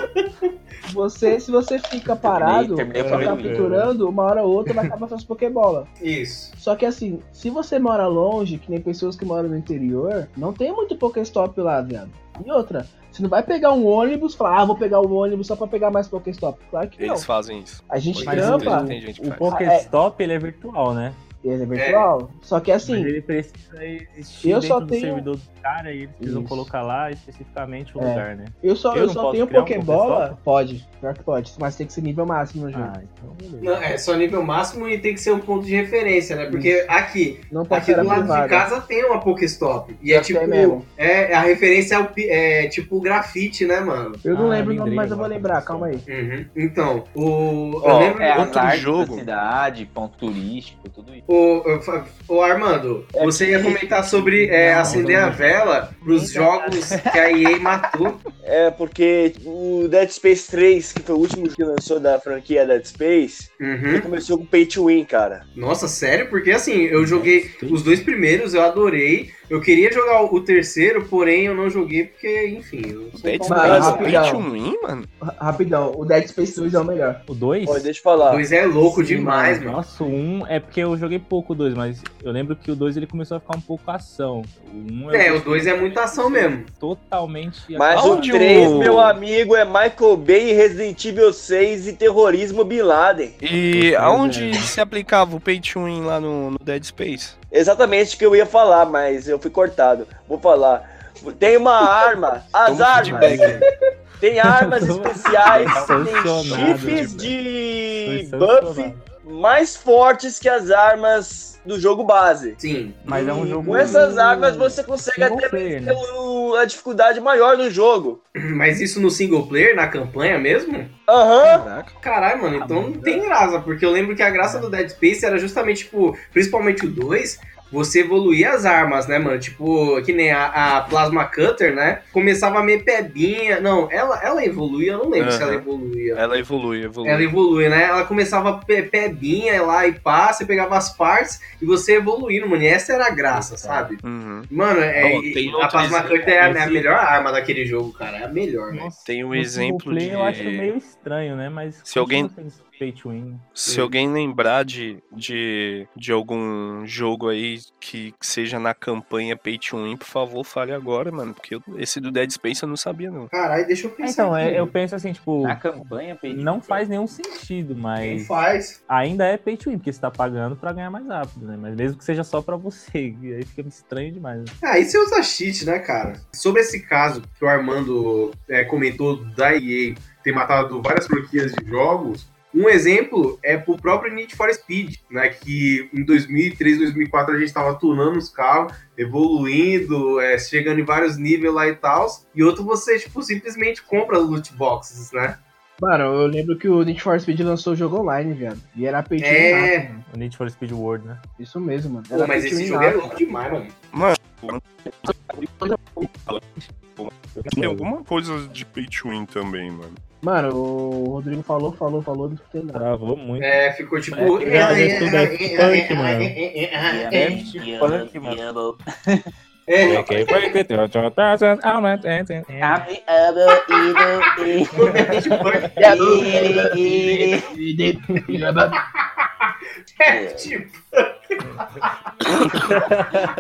Você, se você fica parado, terminei nível. capturando, uma hora ou outra vai acabar suas Pokébola. Isso. Só que assim, se você mora longe, que nem pessoas que moram no interior, não tem muito Pokéstop lá, viado. E outra, você não vai pegar um ônibus e falar, ah, vou pegar um ônibus só pra pegar mais Pokéstop. Claro que não. Eles fazem isso. A gente Mas trampa, gente O. Pokéstop, ele é virtual, né? ele é virtual. Só que Mas assim, ele precisa existir eu dentro só do tenho- servidor do cara e eles precisam Isso. colocar lá especificamente o É. lugar, né? eu só, eu eu só tenho um Pokébola. Pokéstop? pode, pior que pode. Mas tem que ser nível máximo no jogo. Ah, então. Não, é só nível máximo e tem que ser um ponto de referência, né? Porque aqui, não pode aqui do lado privada. de casa tem uma Pokéstop. E é tipo. é mesmo. É, a referência é, o pi- é tipo grafite, né, mano? Eu não Ah, lembro o nome, mas eu vou lembrar, calma aí. Uhum. Então, o. eu Ó, lembro. É, Outro jogo. da cidade, ponto turístico, tudo isso. Ô, ô, Fa- ô, Armando, É você que- ia comentar sobre é, Não, acender não. a vela pros jogos que a EA matou. É porque o Dead Space 3, que foi o último que lançou da franquia Dead Space, ele Uhum. começou com Pay to Win, cara. Nossa, sério? Porque assim, eu joguei os dois primeiros, eu adorei. Eu queria jogar o terceiro, porém eu não joguei porque, enfim, eu sou Dead um Space. Pay to Win, mano? Ra- Rapidão, o Dead Space 2 é o melhor. O 2? Olha, deixa eu O falar. dois é louco Sim, demais, mano. mano. Nossa, o 1 é porque eu joguei pouco o 2, mas eu lembro que o 2 ele começou a ficar um pouco ação. O 1 É, o dois é muita ação mesmo. Totalmente. Mas o 3, o- meu amigo, é Michael Bay, Resident Evil 6 e terrorismo Bin Laden. E Pois aonde é. se aplicava o Pay to Win lá no, no Dead Space? Exatamente o que eu ia falar, mas eu fui cortado. Vou falar. Tem uma [LAUGHS] arma, as Toma armas. Tem armas especiais, tem chifres Foi de buff mais fortes que as armas do jogo base. Sim. Mas é um jogo- Com essas armas você consegue até player, né? a dificuldade maior do jogo. [CLEARS THROAT] Mas isso no single player, na campanha mesmo? Aham. Caraca. Caralho, mano, então não tem graça, porque eu lembro que a graça do Dead Space era justamente, tipo, principalmente o 2, você evoluía as armas, né, mano? Tipo, que nem a, a Plasma Cutter, né? Começava meio pebinha. Não, ela, ela evoluía, eu não lembro se Aham. ela evoluía. Ela evolui, evolui. Ela evolui, né? Ela começava pe- pebinha lá e pá, você pegava as partes e você evoluindo, mano. E essa era a graça, sabe? Uhum. Mano, é, tem a Plasma exemplo, Cutter é a, é a melhor arma daquele jogo, cara. É a melhor, né? Nossa, Tem um exemplo player de- Eu acho meio estranho, né? Mas. Se alguém- Pay to win. Se alguém lembrar de, de, de algum jogo aí que, que seja na campanha Pay to Win, por favor, fale agora, mano. Porque eu- esse do Dead Space eu não sabia, não. Caralho, deixa eu É, pensar. Então, aqui, é, eu penso assim, tipo, Na campanha, Pay to não Win, faz nenhum sentido, Não mas faz. ainda é pay to win, porque você tá pagando pra ganhar mais rápido, né? Mas mesmo que seja só pra você, [LAUGHS] e aí fica estranho demais. né? Ah, e você usa cheat, né, cara? Sobre esse caso que o Armando é, comentou da EA ter matado várias franquias de jogos, um exemplo é pro próprio Need for Speed, né? Que em 2003, 2004 a gente tava tunando os carros, evoluindo, é, chegando em vários níveis lá e tal. E outro você, tipo, simplesmente compra loot boxes, né? Mano, eu lembro que o Need for Speed lançou o jogo online, viado. E era pay to É. mano. O Need for Speed World, né? Isso mesmo, mano. Pô, mas esse jogo é louco demais, mano. Tem alguma coisa de pay to win também, mano. Mano, o Rodrigo falou, falou, falou, não escutei nada. Travou muito. É, ficou tipo. É, que já gestou Daft Punk, mano. Daft Punk, mano. É, Ok, break it, your thousand, at and- and- é, tipo.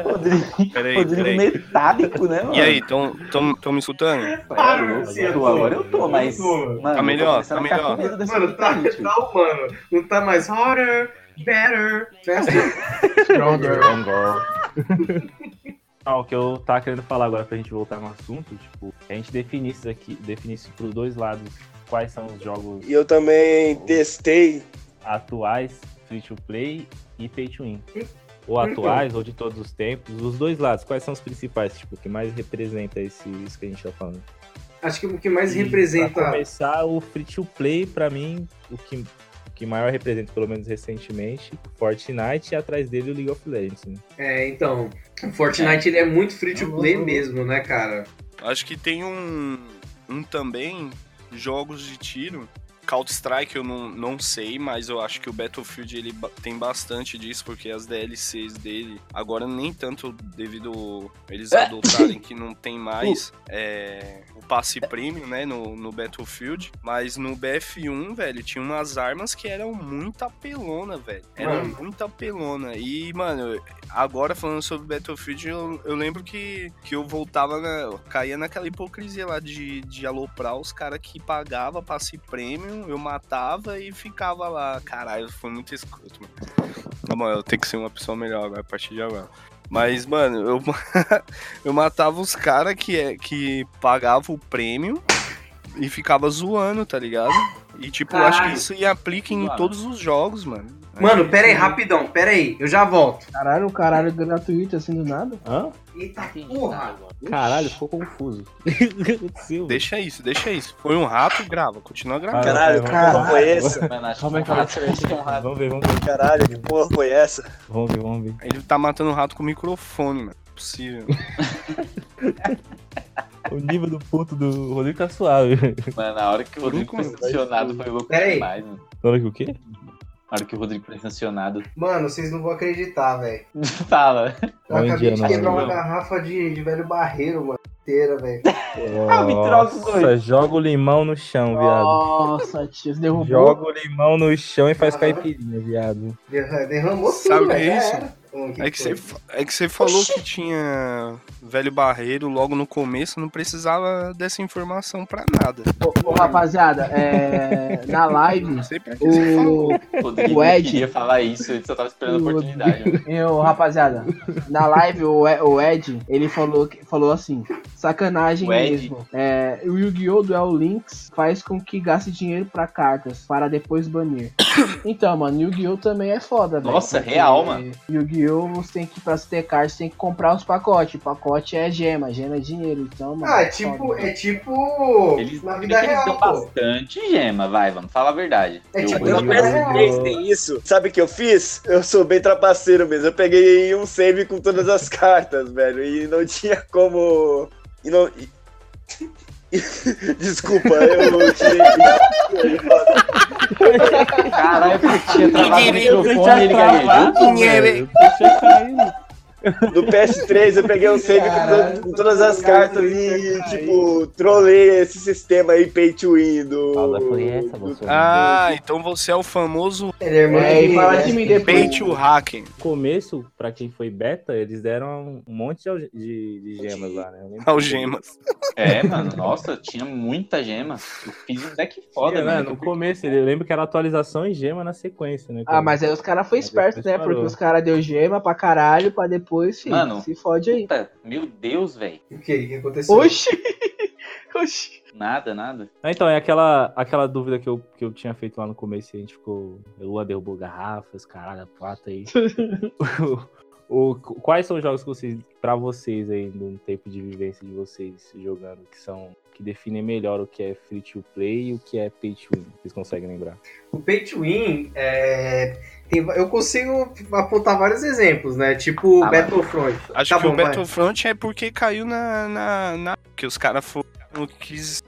Rodrigo, Peraí, Rodrigo peraí. metálico, né, mano? E aí, tão, tão, tão me escutando? É, Ah, eu tô, agora eu tô, mas. Eu tô. Mano, Tá melhor, tá melhor. Mano, tá, mentality. tá humano. Não tá mais harder, better, faster. Stronger. Ah, [LAUGHS] o que eu tava querendo falar agora pra gente voltar no assunto, tipo, a gente definisse aqui, definisse pros dois lados quais são os jogos E eu também testei. atuais, free to play e pay to win. Ou atuais, ou de todos os tempos, os dois lados, quais são os principais, tipo, que mais representa esse, isso que a gente tá falando? Acho que o que mais E Pra representa. começar, o free to play, pra mim, o que, que maior representa, pelo menos recentemente, Fortnite e atrás dele o League of Legends. Né? É, então. O Fortnite ele é muito free to play mesmo, né, cara? Acho que tem um, um também, jogos de tiro. Counter-Strike eu não, não sei, mas eu acho que o Battlefield ele tem bastante disso, porque as DLCs dele, agora nem tanto devido eles adotarem que não tem [LAUGHS] mais é, o passe premium, né, no, no Battlefield, mas no BF1, velho, tinha umas armas que eram muito apelona, velho. Eram Mano. muito apelona. E, mano, agora falando sobre Battlefield, eu, eu lembro que, que eu voltava, na, eu caía naquela hipocrisia lá de, de aloprar os caras que pagava passe premium, eu matava e ficava lá. Caralho, foi muito escroto, mano. Na moral, eu tenho que ser uma pessoa melhor agora, a partir de agora. Mas, mano, eu, [LAUGHS] eu matava os caras que, é, que pagavam o prêmio e ficava zoando, tá ligado? E, tipo, eu acho que Caralho. isso ia aplica em todos os jogos, mano. Mano, pera aí, rapidão, pera aí, eu já volto. Caralho, um caralho gratuito assim do nada. Hã? Eita porra! Caralho, ficou confuso. O que aconteceu? Deixa isso, deixa isso. Foi um rato, grava. Continua gravando. Caralho, que porra foi essa? Como é que um um rato. Vamos ver, vamos ver. Caralho, que porra foi essa? Vamos ver, vamos ver. Ele tá matando o rato com o microfone, mano. Possível. [LAUGHS] O nível do ponto do Rodrigo tá suave. Mano, na hora que o Rodrigo foi sancionado foi louco demais, mano. Olha que o quê? Na hora que o Rodrigo foi sancionado. [LAUGHS] Mano, vocês não vão acreditar, velho. Fala. Eu acabei de quebrar uma garrafa de, de velho barreiro, mano. Inteira, velho. Ah, me troca. Nossa, joga o limão no chão, viado. Nossa, tio, você derrubou. Joga o limão no chão e faz caipirinha, viado. Derra- Derramou tudo, Sabe o que é isso? era. É que, você, é que você falou que tinha velho barreiro logo no começo, não precisava dessa informação pra nada. Ô, ô, rapaziada, é, [LAUGHS] na live, Não sei pra que você falou. o, Rodrigo O Ed- queria falar isso, ele só tava esperando a O oportunidade. eu, rapaziada, na live o, o Ed, ele falou, falou assim, sacanagem O mesmo. É, o Yu-Gi-Oh! Duel Links faz com que gaste dinheiro pra cartas, para depois banir. [COUGHS] Então, mano, Yu-Gi-Oh! também é foda, velho. Nossa, real, mano. Yu-Gi-Oh! Você tem que, pra se ter cartas, você tem que comprar os pacotes. O pacote é gema, gema é dinheiro, então, mano. Ah, é é tipo, foda. é tipo Eles, na vida eles real, pô. bastante gema, vai, vamos falar a verdade. É Eu- tipo vida real. PS3 tem isso. Sabe o que eu fiz? Eu sou bem trapaceiro mesmo. Eu peguei um save com todas as [LAUGHS] cartas, velho. E não tinha como. E não. e- [LAUGHS] Desculpa, eu tirei. Caralho, eu tinha travado o Eu microfone tinha e ele gaguejou. velho. Eu caído. Do PS3 eu peguei um save com, to- com todas as cartas e, tipo, trolei esse sistema aí pay to win do. Fala, foi essa, você. Ah, então você é o famoso é É, e fala de mim depois. pay to hacking. No começo, pra quem foi beta, eles deram um monte de, de, de gemas lá, né? Algemas. É, mano, nossa, tinha muita gema. Eu fiz um deck foda, Tinha, né? mano. No começo, eu lembro que era atualização e gema na sequência, né? Ah, mas aí os caras espertos, depois né? Porque os caras deu gema pra caralho, pra depois, filho, Mano. se fode aí. Puta, meu Deus, velho. O que? O que aconteceu? Oxi! [LAUGHS] Oxi! Nada, nada. Ah, então, é aquela, aquela dúvida que eu, que eu tinha feito lá no começo e a gente ficou. O Lua derrubou garrafas, caralho, a plata aí. [LAUGHS] o, o- quais são os jogos que vocês, pra vocês aí, no tempo de vivência de vocês jogando, que são. que definem melhor o que é free to play e o que é pay to win? Vocês conseguem lembrar? O pay to win, é, tem- eu consigo apontar vários exemplos, né? Tipo Ah, Battlefront. Acho Tá que bom, o vai. Battlefront é porque caiu na. na, na que os caras foram. quis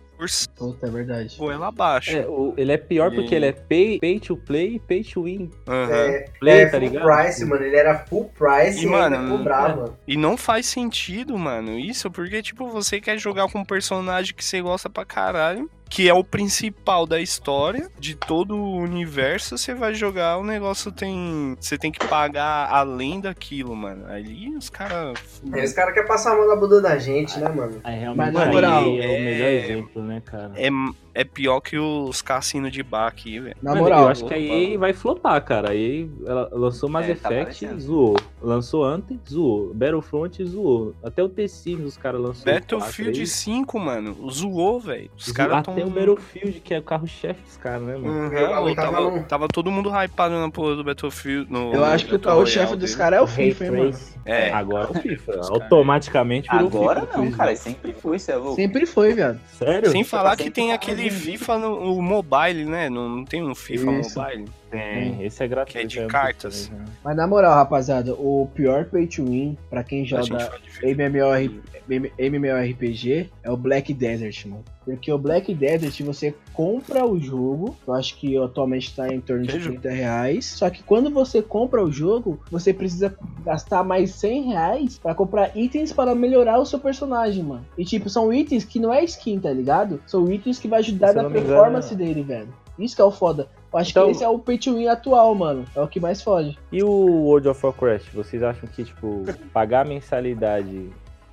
Puta, é verdade. ela abaixo. É, o- ele é pior porque E- ele é pay, pay to play e pay to win. Aham. É, Play, é tá full ligado? price, mano. Ele era full price E, e, mano, ainda cobrava. E não faz sentido, mano, isso, porque, tipo, você quer jogar com um personagem que você gosta pra caralho, que é o principal da história, de todo o universo, você vai jogar, o negócio tem. Você tem que pagar além daquilo, mano. Ali os caras. Aí os caras querem passar a mão na bunda da gente, né, mano? Aí realmente Mas na aí moral, é o melhor é- exemplo, né, cara? É, é pior que os cassinos de bar aqui, velho. Na Mano, moral, eu acho que a EA vai flopar, cara. A EA ela lançou Mass É, tá Effect, parecendo. zoou. Lançou Anthem, zoou. Battlefront, zoou. Até o The-Sims os caras lançaram. Battlefield quatro 5, mano, zoou, velho. Os aí. caras Até tão. o Battlefield, que é o carro-chefe dos caras, né, mano? Uhum, Eu tava, tava no- tava todo mundo hypado na porra do Battlefield. No, eu acho que o carro-chefe dos dele. caras é o FIFA, hein, mano. É, Agora o FIFA. Automaticamente virou Agora FIFA. não, cara, sempre foi, você é louco. Sempre foi, viado. Sério? Sem falar que tem tá aquele FIFA no, no mobile, né? Não, não tem um FIFA Isso. mobile. Tem. Esse é gratuito. Que é de não cartas. né? Mas na moral, rapaziada, o pior pay to win pra quem joga. MMOR MMORPG é o Black Desert, mano. Porque o Black Desert você compra o jogo, eu acho que atualmente tá em torno de Que jogo? 30 reais. Só que quando você compra o jogo, você precisa gastar mais 100 reais pra comprar itens para melhorar o seu personagem, mano. E tipo, são itens que não é skin, tá ligado? São itens que vai ajudar na me engano, performance dele, velho. Isso que é o foda. Eu acho Então- que esse é o pay to win atual, mano. É o que mais fode. E o World of Warcraft, vocês acham que, tipo, pagar mensalidade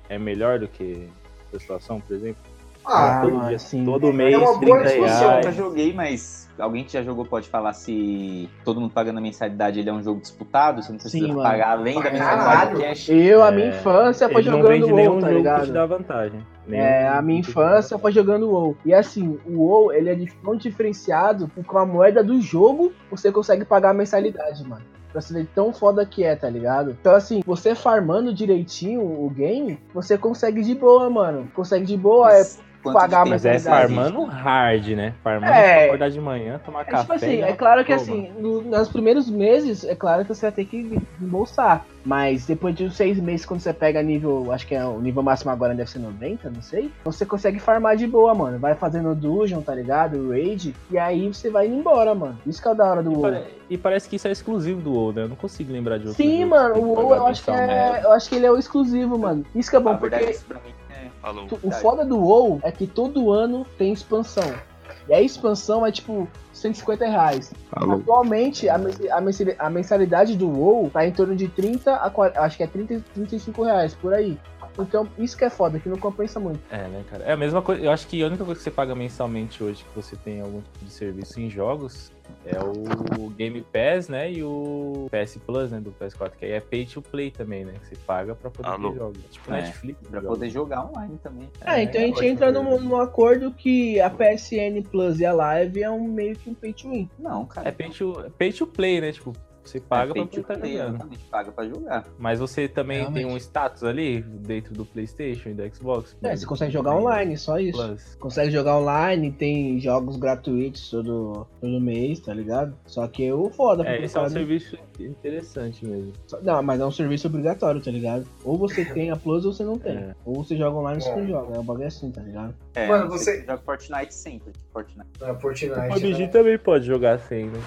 é melhor do que a situação, por exemplo? Ah, todo mano, dia, sim. todo mês, É uma boa 30 discussão, Eu nunca reais. joguei, mas alguém que já jogou pode falar se todo mundo pagando a mensalidade ele é um jogo disputado, você não precisa Sim, pagar além da mensalidade cash. Eu, a É, minha infância, foi Ele não jogando vende WoW, nenhum tá jogo que ligado? te dá vantagem. Nenhum É, a minha que infância foi jogando WoW. E assim, o WoW, ele é de- tão diferenciado que com a moeda do jogo, você consegue pagar a mensalidade, mano. Pra você ver tão foda que é, tá ligado? Então assim, você farmando direitinho o game, você consegue de boa, mano. Consegue de boa, é... Pagar a tempo Mas é farmando hard, né? Farmando É. pra acordar de manhã, tomar É café. tipo assim, é claro que toma. assim, no, nos primeiros meses, é claro que você vai ter que embolsar. Mas depois de uns seis meses, quando você pega nível, acho que é o nível máximo agora deve ser 90, não sei. Você consegue farmar de boa, mano. Vai fazendo dungeon, tá ligado? Raid. E aí você vai indo embora, mano. Isso que é o da hora do E, WoW. pare- e parece que isso é exclusivo do WoW, né? Eu não consigo lembrar de outro Sim, jogo mano, o WoW eu acho que é. Eu acho que ele é o exclusivo, mano. Isso que é bom, verdade, porque isso pra mim Falou. tu- o foda do WoW é que todo ano tem expansão. E a expansão é tipo 150 reais. Alô. Atualmente, a, mensi- a mensi- a mensalidade do WoW tá em torno de 30 a 40, acho que é 30, 35 reais, por aí. Então, isso que é foda, que não compensa muito. É, né, cara? É a mesma coisa. Eu acho que a única coisa que você paga mensalmente hoje que você tem algum tipo de serviço em jogos é o Game Pass, né? E o PS Plus, né? Do PS4, que aí é pay to play também, né? Que você paga pra poder Alô. ter jogos. Tipo É, Netflix. Pra jogos. poder jogar online também. É, então a gente pode entra num, num acordo que a PSN Plus e a Live é um meio que um pay to win. Não, cara. É pay to, é pay to play, né? Tipo, você paga é to estar play, jogando. paga pra jogar. Mas você também tem Realmente. um status ali dentro do PlayStation e do Xbox. É, você consegue jogar online, só isso. Plus. Consegue jogar online, tem jogos gratuitos todo, todo mês, tá ligado? Só que o foda, É, esse é um serviço interessante mesmo. Não, mas é um serviço obrigatório, tá ligado? Ou você [LAUGHS] tem a Plus ou você não tem. É. Ou você joga online ou você É. não joga. É um bagulho assim, tá ligado? É, Mano, você- que joga Fortnite sempre. Fortnite. Na Fortnite. O PUBG né? também pode jogar sem, né?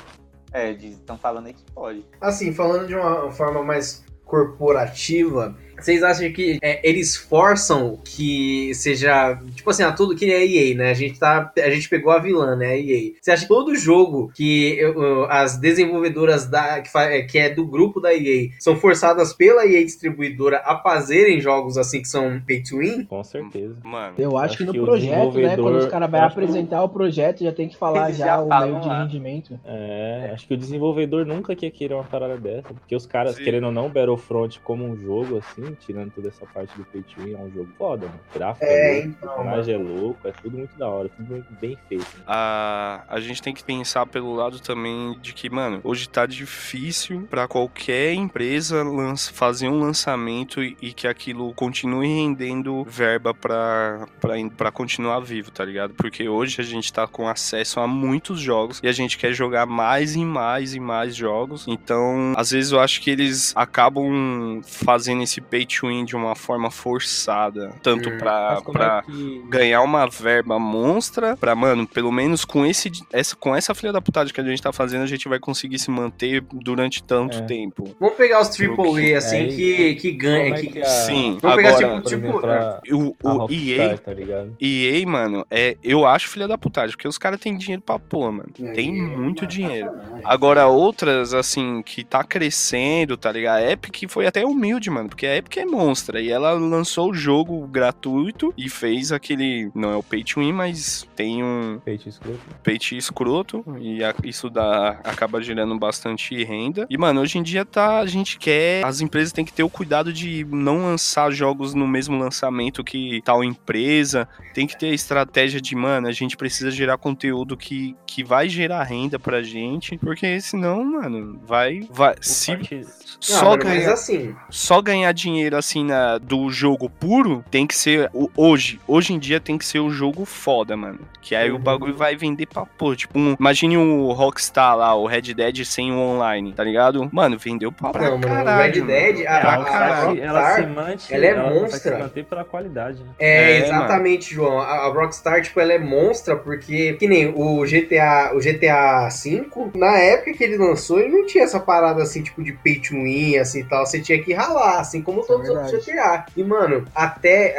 É, estão falando aí que pode. Assim, falando de uma forma mais corporativa, vocês acham que é, eles forçam que seja, tipo assim, ah, tudo que é EA, né? A gente tá, a gente pegou a vilã, né? A EA. Você acha que todo jogo que uh, as desenvolvedoras da que, fa- é, que é do grupo da EA são forçadas pela EA distribuidora a fazerem jogos assim que são pay to win? Com certeza. Mano, Eu acho, Acho que no que projeto, né? Quando os caras vão acho que- apresentar o projeto, já tem que falar já, já o meio de rendimento. É, acho que o desenvolvedor nunca quer querer uma parada dessa, porque os caras, Sim. querendo ou não, Battlefront como um jogo, assim, tirando toda essa parte do pay to win, é um jogo foda, mano. O gráfico É, é, louco, então, o personagem é louco, é tudo muito da hora, tudo muito bem feito. né? a, a gente tem que pensar pelo lado também de que, mano, hoje tá difícil pra qualquer empresa lança- fazer um lançamento e, e que aquilo continue rendendo verba pra, pra, pra continuar vivo, tá ligado? Porque hoje a gente tá com acesso a muitos jogos e a gente quer jogar mais e mais e mais jogos. Então, às vezes eu acho que eles acabam fazendo esse pay to win de uma forma forçada, tanto Hum. pra, pra é que... ganhar uma verba monstra pra, mano, pelo menos com esse essa, com essa filha da putagem que a gente tá fazendo, a gente vai conseguir se manter durante tanto É. tempo. Vamos pegar os AAA assim Aí- que, que ganha. é Que, que a- Sim, Vamos pegar, agora, tipo, por tipo, exemplo, a, o, o EA, tá ligado? EA, mano, é, eu acho filha da putagem, porque os caras têm dinheiro pra pôr, mano. Tem É, muito mas dinheiro. tá Agora, outras, assim, que tá crescendo, tá ligado? A Epic foi até humilde, mano, porque a Epic é monstra. E ela lançou o jogo gratuito e fez aquele. Não é o pay to win, mas tem um to escroto. peixe escroto. E a- isso dá, acaba gerando bastante renda. E, mano, hoje em dia tá. A gente quer. As empresas têm que ter o cuidado de não lançar jogos no mesmo lançamento que tal empresa. Tem que ter a estratégia de, mano, a gente precisa gerar conteúdo que, que vai gerar renda pra gente. Porque senão, mano, vai. vai se Parte- só ganhar assim, só ganhar dinheiro assim na, do jogo puro tem que ser o- hoje. Hoje em dia tem que ser o jogo foda, mano. Que aí o Uhum. bagulho vai vender pra pôr. Tipo, um- imagine o Rockstar lá, o Red Dead sem o online, tá ligado? Mano, vendeu pra, pra não, mano, o caralho. Red mano. Dead, a, É, a, a a Rockstar, ela se mante, ela é consegue monstra. se manter pela qualidade, né? É, É, exatamente, João. A, a Rockstar, tipo, ela é monstra porque, que nem o GTA, o GTA V, na época que ele lançou, ele não tinha essa parada assim, tipo, de pay to win, assim e tal. Você tinha que ralar, assim como Isso é todos os outros verdade. GTA. E, mano, até,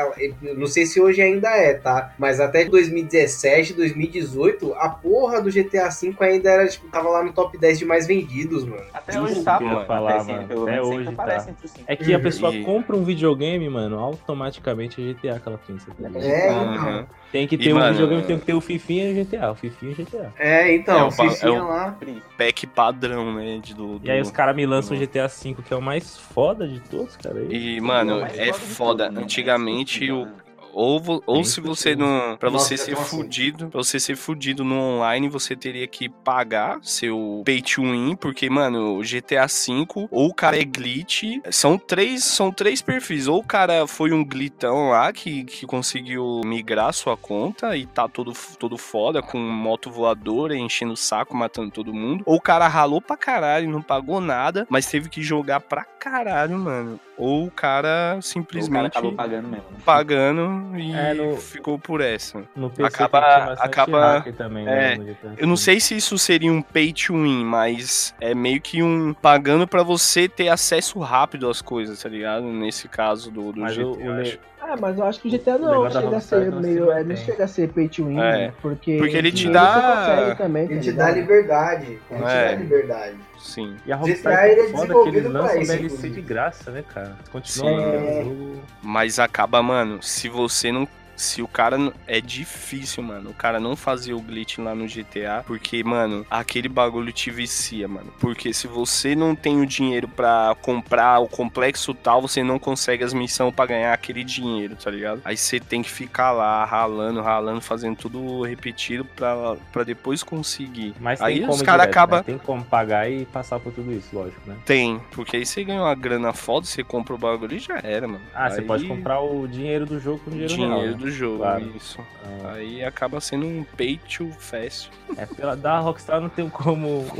não sei se hoje ainda é, tá? Mas até 2017, 2018, a porra do GTA V ainda era, tipo, tava lá no top 10 de mais vendidos, mano. Até hoje tá, que mano. falar, até, mano. Até hoje tá. aparece entre os cinco. É que a Uhum. pessoa E- compra um videogame, mano, automaticamente é GTA aquela pensa. tá? É, então. Tem que E, ter um mano, videogame, tem que ter o Fifinha e o GTA. O Fifinha e o GTA. É, É então, o o Fifinha é o- lá. Pack padrão, né? De, do, E aí do- os caras me lançam o do- GTA V, que é o mais foda de todos, cara. E, Não, mano, mas é foda né? Antigamente, É o, ou, vo- ou se você não. Pra Nossa, você ser fudido, pra você ser fudido no online, você teria que pagar seu pay to win, porque, mano, o GTA V, ou o cara é glitch. São três, são três perfis. Ou o cara foi um glitão lá que, que conseguiu migrar sua conta e tá todo, todo foda, com moto voadora, enchendo o saco, matando todo mundo. Ou o cara ralou pra caralho, não pagou nada, mas teve que jogar pra caralho, mano. Ou o cara O cara simplesmente acabou pagando mesmo. né? pagando e É, no- ficou por essa. No PC Acaba- acaba- também, é, né, GTA Eu não sei se isso seria um pay to win, mas é meio que um pagando pra você ter acesso rápido às coisas, tá ligado? Nesse caso do, do Mas GTA. o, o, Ah, mas eu acho que o GTA não chega a ser meio. é, Não chega a ser pay to win, É, né? porque. porque ele te dá- também, Ele tá te dá liberdade. Ele te É. dá liberdade. Sim. E a Rockstar é é foda que eles lançam isso, DLC de graça, né, cara? Continua o jogo. Mas acaba, mano, se você não. Se o cara. É difícil, mano. O cara não fazer o glitch lá no GTA. Porque, mano, aquele bagulho te vicia, mano. Porque se você não tem o dinheiro pra comprar o complexo tal, você não consegue as missões pra ganhar aquele dinheiro, tá ligado? Aí você tem que ficar lá ralando, ralando, fazendo tudo repetido pra, pra depois conseguir. Mas aí os caras direto, acabam. né? Tem como pagar e passar por tudo isso, lógico, né? Tem, porque aí você ganha uma grana foda, você compra o bagulho e já era, mano. Ah, você Aí- pode comprar o dinheiro do jogo com dinheiro, dinheiro real, né? Do jogo, Claro. isso. Ah, Aí acaba sendo um pay to fast. é pela da Rockstar não tem como. [LAUGHS]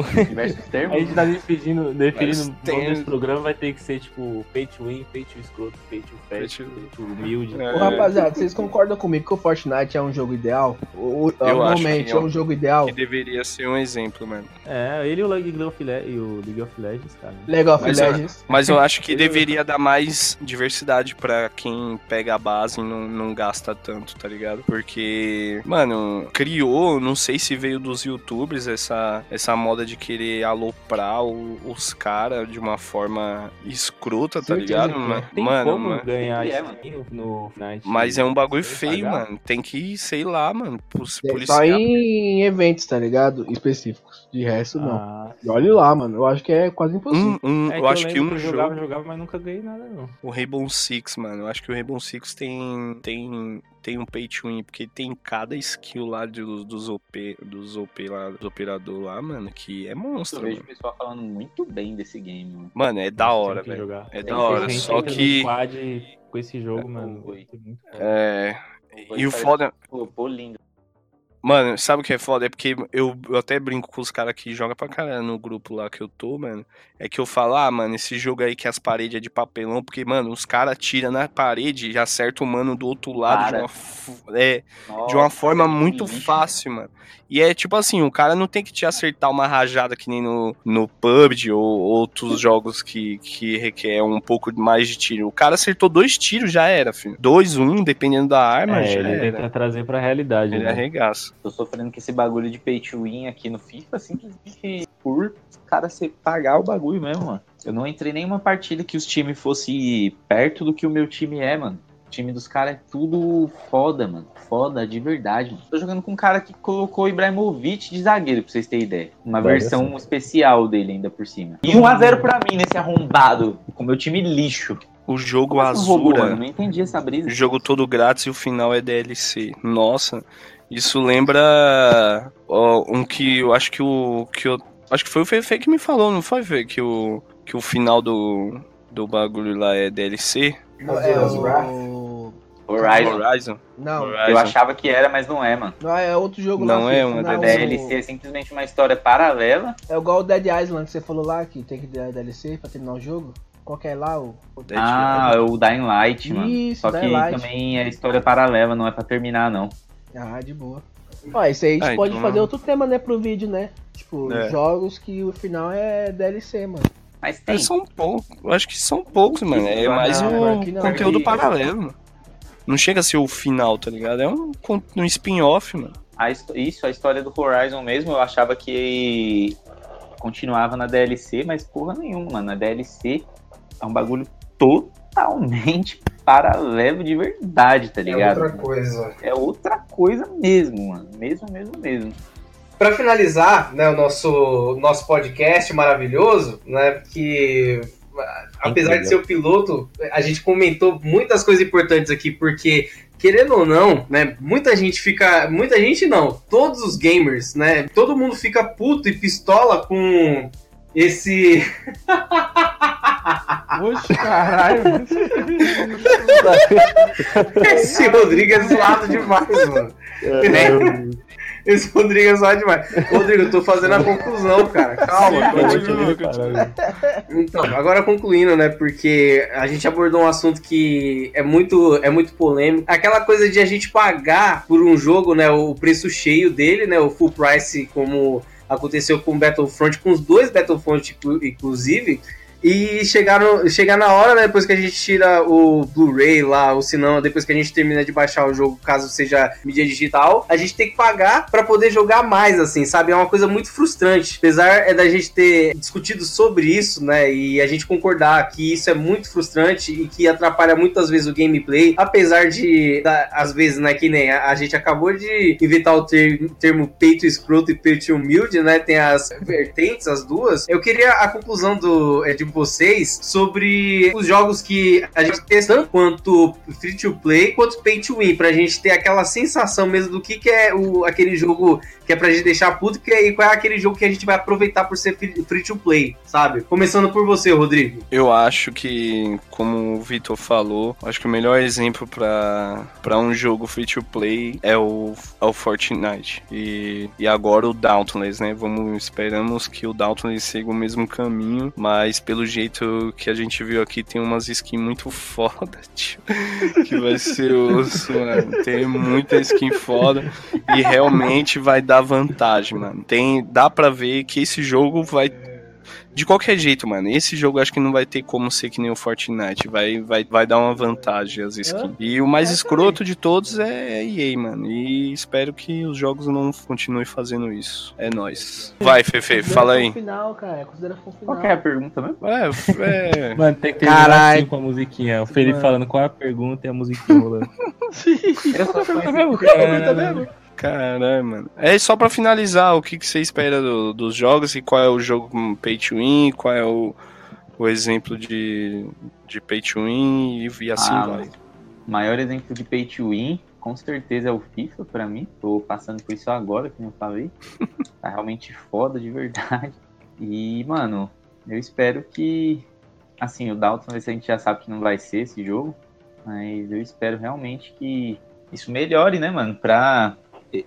A gente tá definindo, definindo o tem- nome desse programa vai ter que ser tipo pay to win, pay to escroto, pay to fast, Pay to- pay to humilde. É. Ô, rapaziada, vocês concordam comigo que o Fortnite é um jogo ideal? O, o, Eu que é é um jogo ideal? Que deveria ser um exemplo, mano. É, ele e o League of, Le e o League of Legends, cara. League of Mas, Legends. Mas eu acho que [LAUGHS] deveria dar mais diversidade pra quem pega a base e não, não gasta tanto, tá ligado? Porque, mano, criou, não sei se veio dos youtubers essa, essa moda de querer aloprar o- os caras de uma forma escrota, tá Certeza ligado? que Ma- Tem Mano, como mano, ganhar É, no, no Fortnite? Mas é um bagulho feio, pagar? mano. Tem que, sei lá, mano, pol- Só policiar. em eventos, tá ligado? Específicos. De resto, não. Ah, E Olha lá, mano. Eu acho que é quase impossível. Um, um, é eu acho que lembro um eu jogo. jogava, jogava, mas nunca ganhei nada, não. O Rainbow Six, mano. Eu acho que o Rainbow Six tem, tem, tem um pay to win, porque tem cada skill lá dos, dos OP, dos OP lá, dos operador lá, mano, que é Eu monstro, vejo o pessoal falando muito bem desse game, mano. Mano, é da hora, que velho. jogar. É Tem da que hora, só que- com esse jogo, É, mano. foi. É. E o foda. Pô, pô, lindo. Mano, sabe o que é foda? É porque eu, eu até brinco com os caras que jogam pra caralho no grupo lá que eu tô, mano. É que eu falo, ah, mano, esse jogo aí que as paredes é de papelão, porque, mano, os caras tiram na parede e acertam o mano do outro lado de uma, é, Nossa, de uma forma é muito lixo. fácil, mano. E é tipo assim, o cara não tem que te acertar uma rajada que nem no, no PUBG ou outros jogos que, que requer um pouco mais de tiro. O cara acertou dois tiros, já era, filho. Dois, um, dependendo da arma, É, já ele era. tenta trazer pra realidade, Ele né? arregaça. Tô sofrendo com esse bagulho de pay to win aqui no FIFA, simplesmente por os caras se pagar o bagulho mesmo, mano. Eu não entrei em nenhuma partida que os times fossem perto do que o meu time é, mano. O time dos caras é tudo foda, mano. Foda de verdade, mano. Tô jogando com um cara que colocou o Ibrahimovic de zagueiro, pra vocês terem ideia. Uma versão especial dele ainda por cima. E 1x0 pra mim nesse arrombado, com meu time lixo. O jogo Como assim roubou, Azura. mano? Não entendi essa brisa. O jogo todo grátis e o final é DLC. Nossa, isso lembra ó, um que eu acho que o que eu acho que foi o Fefe que me falou, não foi Fê? que o que o final do do bagulho lá é DLC? É o. Horizon. Horizon. Não, Horizon. Eu achava que era, mas não é, mano. não é outro jogo Não é que uma não A o- DLC é simplesmente uma história paralela. É igual o Dead Island que você falou lá, que tem que dar DLC pra terminar o jogo. Qual que é lá? O... Dead ah, é o Dying Light, mano. Isso, Só que Dying Light. também é história paralela, não é pra terminar, não. Ah, de boa. Ó, isso aí a gente Ah, pode então- fazer outro tema, né, pro vídeo, né? Tipo, É. jogos que o final é DLC, mano. Mas tem. É, são poucos. Eu acho que são poucos, mano. É mais não, um não, conteúdo aqui- paralelo, mano. Não chega a ser o final, tá ligado? É um, um spin-off, mano. A isso, a história do Horizon mesmo, eu achava que continuava na DLC, mas porra nenhuma, mano. A DLC é um bagulho totalmente paralelo de verdade, tá É ligado? outra coisa. É outra coisa mesmo, mano. Mesmo, mesmo, mesmo. Para finalizar, né, o nosso nosso podcast maravilhoso, né, que apesar de ser o piloto, a gente comentou muitas coisas importantes aqui porque querendo ou não, né, muita gente fica, muita gente não, todos os gamers, né, todo mundo fica puto e pistola com esse Oxe, caralho. esse Rodrigo é zoado demais, mano. Esse Rodrigo é zoado demais. Rodrigo, eu tô fazendo a conclusão, cara. Calma, continua. Então, agora concluindo, né? Porque a gente abordou um assunto que é muito, é muito polêmico. Aquela coisa de a gente pagar por um jogo, né? O preço cheio dele, né? O full price, como aconteceu com o Battlefront, com os dois Battlefront, inclu- inclusive. E chegaram, chegar na hora, né, depois que a gente tira o Blu-ray lá, ou se não, depois que a gente termina de baixar o jogo, caso seja mídia digital, a gente tem que pagar para poder jogar mais, assim, sabe? É uma coisa muito frustrante. Apesar é da gente ter discutido sobre isso, né, e a gente concordar que isso é muito frustrante e que atrapalha muitas vezes o gameplay, apesar de, da- às vezes, né, que nem a, a gente acabou de inventar o ter- termo peito escroto e peito humilde, né, tem as vertentes, as duas. Eu queria a conclusão do, é, de vocês sobre os jogos que a gente tem tanto quanto free to play quanto pay to win, pra gente ter aquela sensação mesmo do que, que é o, aquele jogo que é pra gente deixar puto que é, e qual é aquele jogo que a gente vai aproveitar por ser free, to play, sabe? Começando por você, Rodrigo. Eu acho que, como o Vitor falou, acho que o melhor exemplo pra um jogo free to play é o, é o Fortnite. E, e agora o Dauntless, né? Vamos, esperamos que o Dauntless siga o mesmo caminho, mas pelo jeito que a gente viu aqui, tem umas skins muito [LAUGHS] foda, tio. Que vai ser osso, mano. Tem muita skin foda e realmente vai dar vantagem, mano. Tem, dá pra ver que esse jogo vai de qualquer jeito, mano, esse jogo acho que não vai ter como ser que nem o Fortnite. Vai, vai, vai dar uma vantagem as skins. E o mais escroto de todos é a EA, mano. E espero que os jogos não continuem fazendo isso. É nóis. Vai, Fefe, fala aí. Final, cara, final. Qual é a pergunta mesmo? É, é. [LAUGHS] Mano, tem que terminar Caralho. assim com a musiquinha. O Felipe falando qual é a pergunta e a musiquinha rolando. Só Tá conheço mesmo, Pergunta cara? mesmo? Caralho, mano. É só pra finalizar, o que, que você espera do- dos jogos e qual é o jogo com pay to win, qual é o, o exemplo de, de pay to win e, e assim Ah, vai. Maior exemplo de pay to win, com certeza, é o FIFA pra mim. Tô passando por isso agora, como eu falei. [LAUGHS] Tá realmente foda de verdade. E, mano, eu espero que. Assim, o Dalton, a gente já sabe que não vai ser esse jogo. Mas eu espero realmente que isso melhore, né, mano? Pra.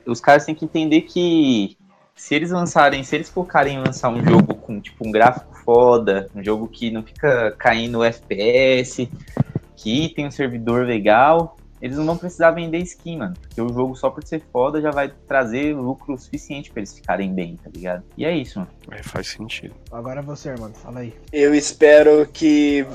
Os caras têm que entender que se eles lançarem, se eles focarem em lançar um jogo com tipo um gráfico foda, um jogo que não fica caindo FPS, que tem um servidor legal, eles não vão precisar vender skin, mano. Porque o jogo, só por ser foda, já vai trazer lucro suficiente pra eles ficarem bem, tá ligado? E é isso, mano. É, faz sentido. Agora você, mano, fala aí. Eu espero que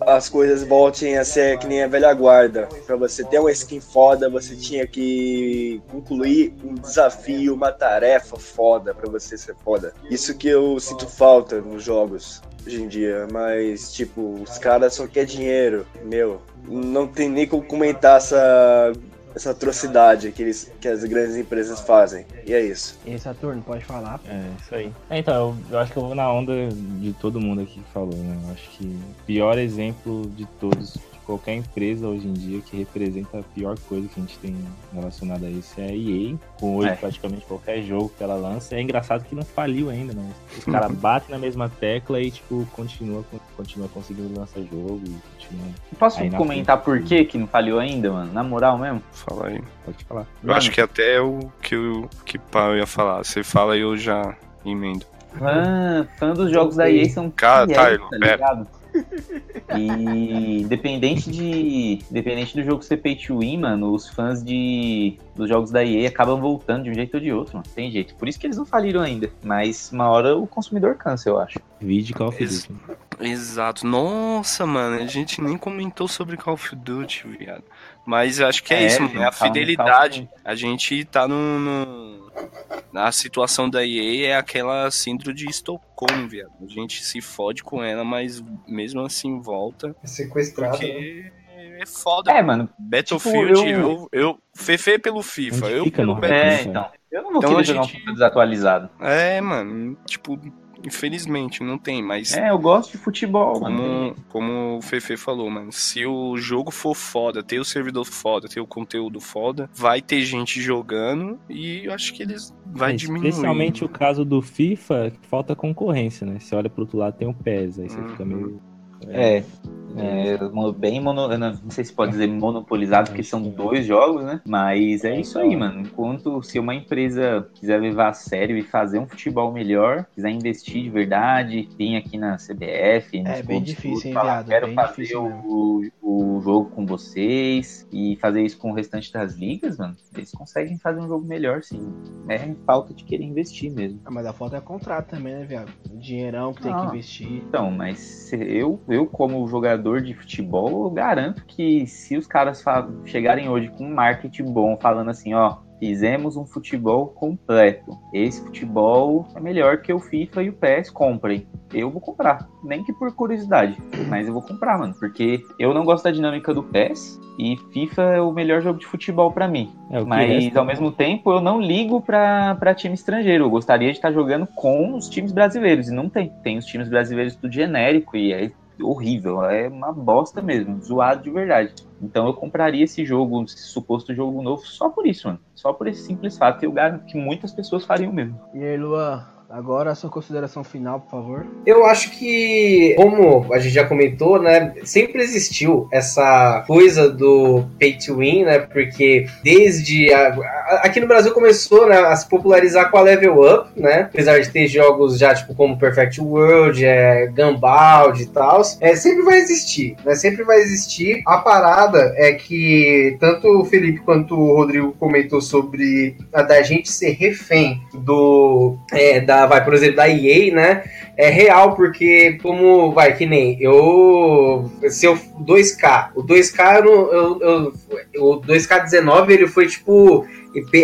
as coisas voltem a ser que nem a velha guarda. Pra você ter uma skin foda, você tinha que concluir um desafio, uma tarefa foda pra você ser foda. Isso que eu sinto falta nos jogos hoje em dia, mas tipo, os caras só querem dinheiro, meu. Não tem nem como comentar essa essa atrocidade que, eles, que as grandes empresas fazem. E é isso. E aí, Saturno, pode falar. É, isso aí. É, então, eu, eu acho que eu vou na onda de todo mundo aqui que falou, né? Eu acho que o pior exemplo de todos, qualquer empresa hoje em dia que representa a pior coisa que a gente tem relacionada a isso é a EA, com hoje É. praticamente qualquer jogo que ela lança. É engraçado que não faliu ainda, né? Os caras batem na mesma tecla e, tipo, continua, continua conseguindo lançar jogo e continua. Posso Aí comentar por que que não falhou ainda, mano? Na moral mesmo? Fala aí. Pode falar. Eu acho que até o que o que Pau ia falar. Você fala e eu já emendo. Fã, fã dos jogos da EA são Cara, tá pera. ligado? E independente de. Independente do jogo ser pay to win, mano, os fãs de, dos jogos da EA acabam voltando de um jeito ou de outro, mano. Tem jeito. Por isso que eles não faliram ainda. Mas uma hora o consumidor cansa, eu acho. Vídeo Call of Ex- Duty. Exato. Nossa, mano, a gente nem comentou sobre Call of Duty, viado. Mas acho que é, É, isso, mano. gente, É a calma, fidelidade. A gente tá no, no- Na situação da EA é aquela síndrome de Estocolmo, viado. A gente se fode com ela, mas mesmo assim volta. Sequestrado. Porque é foda. É, mano. Battlefield, Tipo, eu- eu, eu. Fefe pelo FIFA, eu pelo não? Battlefield. É, então. Eu não vou Então querer a jogar um gente- FIFA desatualizado. É, mano, tipo, infelizmente não tem, mas É, eu gosto de futebol, mano. como, como o Fefe falou, mano, se o jogo for foda, ter o servidor foda, ter o conteúdo foda, vai ter gente jogando e eu acho que eles vai É, diminuir. Especialmente o caso do FIFA, que falta concorrência, né? Você olha pro outro lado, tem o PES, aí você Uhum. fica meio. É. É, mo- bem mono, não sei se pode dizer monopolizado, porque são dois jogos, né? Mas é isso aí, mano. Enquanto se uma empresa quiser levar a sério e fazer um futebol melhor, quiser investir de verdade, vir aqui na CBF, É bem difícil, tudo, hein, falar? Quero fazer difícil o, o jogo com vocês e fazer isso com o restante das ligas, mano. Eles conseguem fazer um jogo melhor, sim. É falta de querer investir mesmo. Ah, mas a falta é contrato também, né, viado? O dinheirão que tem Ah. que investir. Então, mas se eu, eu como jogador de futebol, eu garanto que se os caras chegarem hoje com um marketing bom, falando assim, ó, fizemos um futebol completo. Esse futebol é melhor que o FIFA e o PES comprem. Eu vou comprar, nem que por curiosidade, mas eu vou comprar, mano, porque eu não gosto da dinâmica do PES e FIFA é o melhor jogo de futebol pra mim. É, Mas resta, ao mesmo tempo eu não ligo pra, pra time estrangeiro. Eu gostaria de estar jogando com os times brasileiros. E não tem. Tem os times brasileiros do genérico e é horrível. É uma bosta mesmo. Zoado de verdade. Então eu compraria esse jogo, esse suposto jogo novo, só por isso, mano. Só por esse simples fato. Eu garanto que muitas pessoas fariam mesmo. E aí, Luan, agora sua consideração final, por favor. Eu acho que, como a gente já comentou, né, sempre existiu essa coisa do pay to win, né, porque desde a- a- aqui no Brasil começou, né, a se popularizar com a Level Up, né, apesar de ter jogos já tipo como Perfect World, é, Gumball e tal, é, sempre vai existir, né, sempre vai existir. A parada é que tanto o Felipe quanto o Rodrigo comentou sobre a da gente ser refém do é, da vai por exemplo da EA, né? é real, porque como, vai, que nem eu, se eu, 2K, o 2K, eu, eu, eu- o 2K19, ele foi, tipo,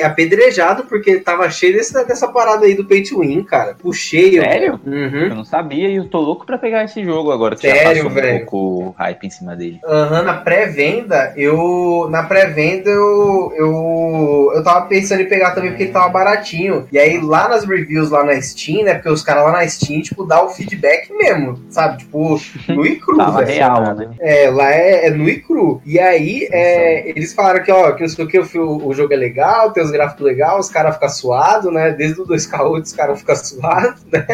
apedrejado, porque tava cheio desse, dessa parada aí do pay to win, cara, puxei. eu- Sério? Uhum. Eu não sabia e eu tô louco pra pegar esse jogo agora que Sério, já passou velho? um pouco hype em cima dele. Aham, na pré-venda, eu. Na pré-venda eu, eu. Eu tava pensando em pegar também porque ele tava baratinho. E aí lá nas reviews lá na Steam, né? Porque os caras lá na Steam, tipo, dá o feedback mesmo, sabe? Tipo, [LAUGHS] no e cru, Tava velho. real, né? É, lá é, é nu e cru. E aí, é, eles falaram que, ó, que que, o, o jogo é legal, tem os gráficos legais, os caras ficam suados, né? Desde o 2K8 os caras ficam [LAUGHS] suados, né?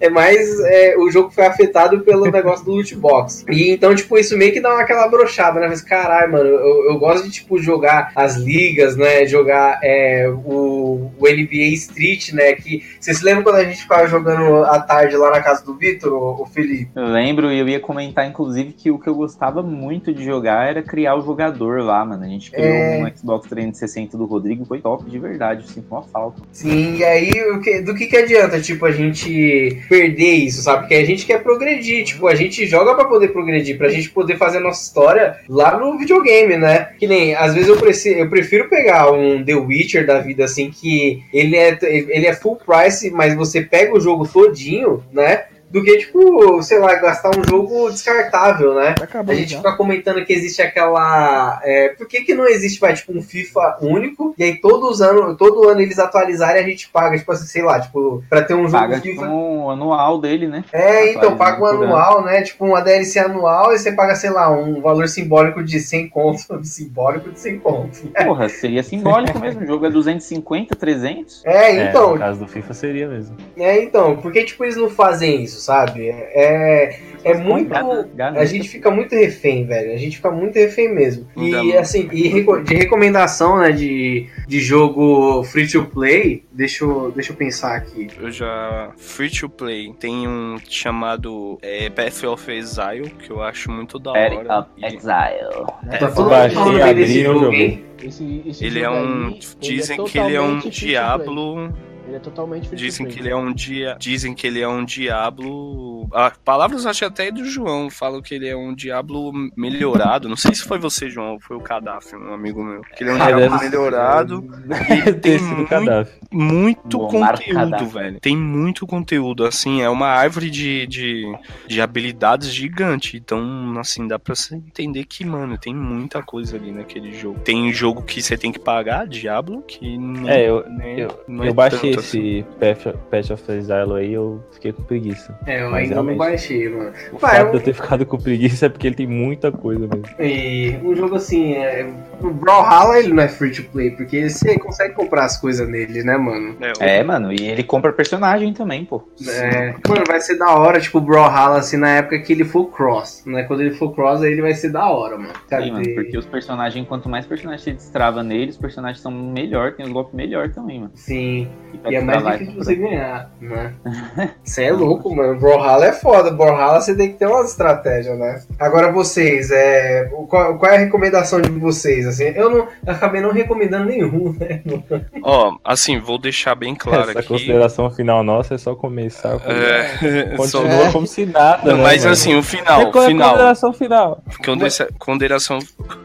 É mais, é, o jogo foi afetado pelo [LAUGHS] negócio do loot box. E então, tipo, isso meio que dá uma, aquela brochada, né? Mas, caralho, mano, eu, eu gosto de, tipo, jogar as ligas, né? Jogar é, o, o NBA Street, né? Que, vocês se lembram quando a gente ficava jogando à tarde lá na casa do Vitor, o, Felipe? Eu lembro e eu ia comentar, inclusive, que o que eu gostava muito de jogar era criar o jogador lá, mano. A gente criou É. um Xbox 360 do Rodrigo, foi top de verdade, eu sinto uma falta. Sim, e aí o que- do que, que adianta, tipo, a gente perder isso, sabe? Porque a gente quer progredir, tipo, a gente joga pra poder progredir, pra gente poder fazer a nossa história lá no videogame, né? Que nem, às vezes eu, preci- eu prefiro pegar um The Witcher da vida, assim, que ele é, ele é full price, mas você pega o jogo todinho, né? Do que, tipo, sei lá, gastar um jogo descartável, né? Acabou A gente já. fica comentando que existe aquela. É, por que, que não existe, vai, tipo, um FIFA único? E aí todos os anos, todo ano eles atualizarem, a gente paga, tipo assim, sei lá, tipo, pra ter um jogo Paga FIFA. tipo, um anual dele, né? É, então, paga um anual, né? Tipo, uma DLC anual e você paga, sei lá, um valor simbólico de 100 conto. [LAUGHS] Simbólico de 100 conto. Porra, seria simbólico mesmo. O jogo é 250, 300. É, É, então, no caso do FIFA seria mesmo. é, então, por que, tipo, eles não fazem isso, sabe? É, é muito. Ganância. A gente fica muito refém, velho. A gente fica muito refém mesmo. E assim, e de recomendação, né, de, de jogo free to play, deixa eu, deixa eu pensar aqui. Eu já. Free to play. Tem um chamado é, Path of Exile, que eu acho muito da hora. of E Exile. É, Tá todo mundo baixei, falando bem desse abri, eu jogo, hein? Esse, esse Ele é um. aí, ele Dizem é que ele é um diablo. Ele é totalmente free Dizem que ele é um dia. Dizem que ele é um diablo. Ah, palavras acho até do João. Falam que ele é um diablo melhorado. Não sei se foi você, João, ou foi o Kadhafi, um amigo meu. Que ele é um Ah, diablo deve- melhorado. [LAUGHS] E Ter tem sido muito, muito conteúdo, velho. Tem muito conteúdo. Assim, é uma árvore de, de, de habilidades gigante. Então, assim, dá pra você entender que, mano, tem muita coisa ali naquele jogo. Tem jogo que você tem que pagar, Diablo, que não É, eu, né, eu, não eu é baixei. Esse Path, Path of Exile aí, eu fiquei com preguiça. É, eu Mas ainda não baixei, mano. O Pai, fato de eu- eu ter ficado com preguiça é porque ele tem muita coisa mesmo. E um jogo assim, é... o Brawlhalla ele não é free to play, porque você consegue comprar as coisas nele, né, mano? É, o- É, mano, e ele compra personagem também, pô. É, mano, vai ser da hora, tipo, o Brawlhalla, assim, na época que ele for cross, né? Quando ele for cross, aí ele vai ser da hora, mano. Cara, Sim, mano, porque os personagens, quanto mais personagens você destrava neles, os personagens são melhor, tem os golpes melhor também, mano. Sim, pra e é mais destravar difícil e você ganhar, né? [LAUGHS] Você é louco, mano. Brawlhalla é foda. Brawlhalla você tem que ter umas estratégias, né? Agora vocês, é... Qual, qual é a recomendação de vocês, assim? Eu não eu acabei não recomendando nenhum, [LAUGHS] né? Ó, assim, vou deixar bem claro Essa aqui. consideração final nossa é só começar. Com... É, [LAUGHS] Continua como se nada, né? Mas mano? assim, o final, É, qual é a final. consideração final. Consideração.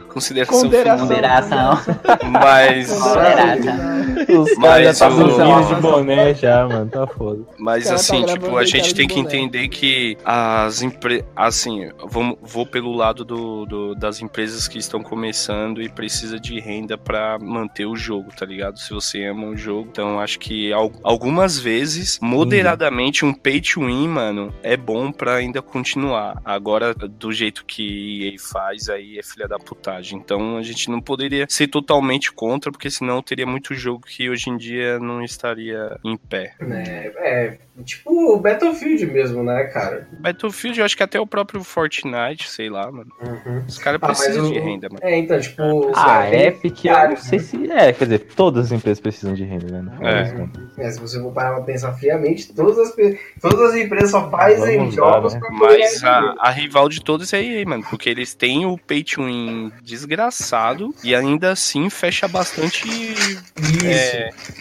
Consideração. Ponderação. final. Ponderação. [LAUGHS] Mas. Os Mas caras já tá o- com 15 de boné já, mano. Tá foda. Mas tá assim, gravando tipo, a gente tem que boné. entender que as empresas. Assim, vou, vou pelo lado do, do- das empresas que estão começando e precisa de renda pra manter o jogo, tá ligado? Se você ama o jogo. Então, acho que al- algumas vezes, moderadamente, um pay to win, mano, é bom pra ainda continuar. Agora, do jeito que EA faz, aí é filha da putagem. Então, a gente não poderia ser totalmente contra, porque senão teria muito jogo que hoje em dia não estaria em pé. É, é, tipo o Battlefield mesmo, né, cara? Battlefield, eu acho que até o próprio Fortnite, sei lá, mano. Os caras Ah, precisam o- de renda, mano. É, então, tipo... Ah, é, Epic, eu não sei se. É, quer dizer, todas as empresas precisam de renda, né? É. É, se você for parar pra pensar friamente, todas as, todas as empresas só fazem Vamos jogos né? pra poder Mas a, a rival de todos é EA, mano. Porque eles têm o pay to win desgraçado e ainda assim fecha bastante Isso. é,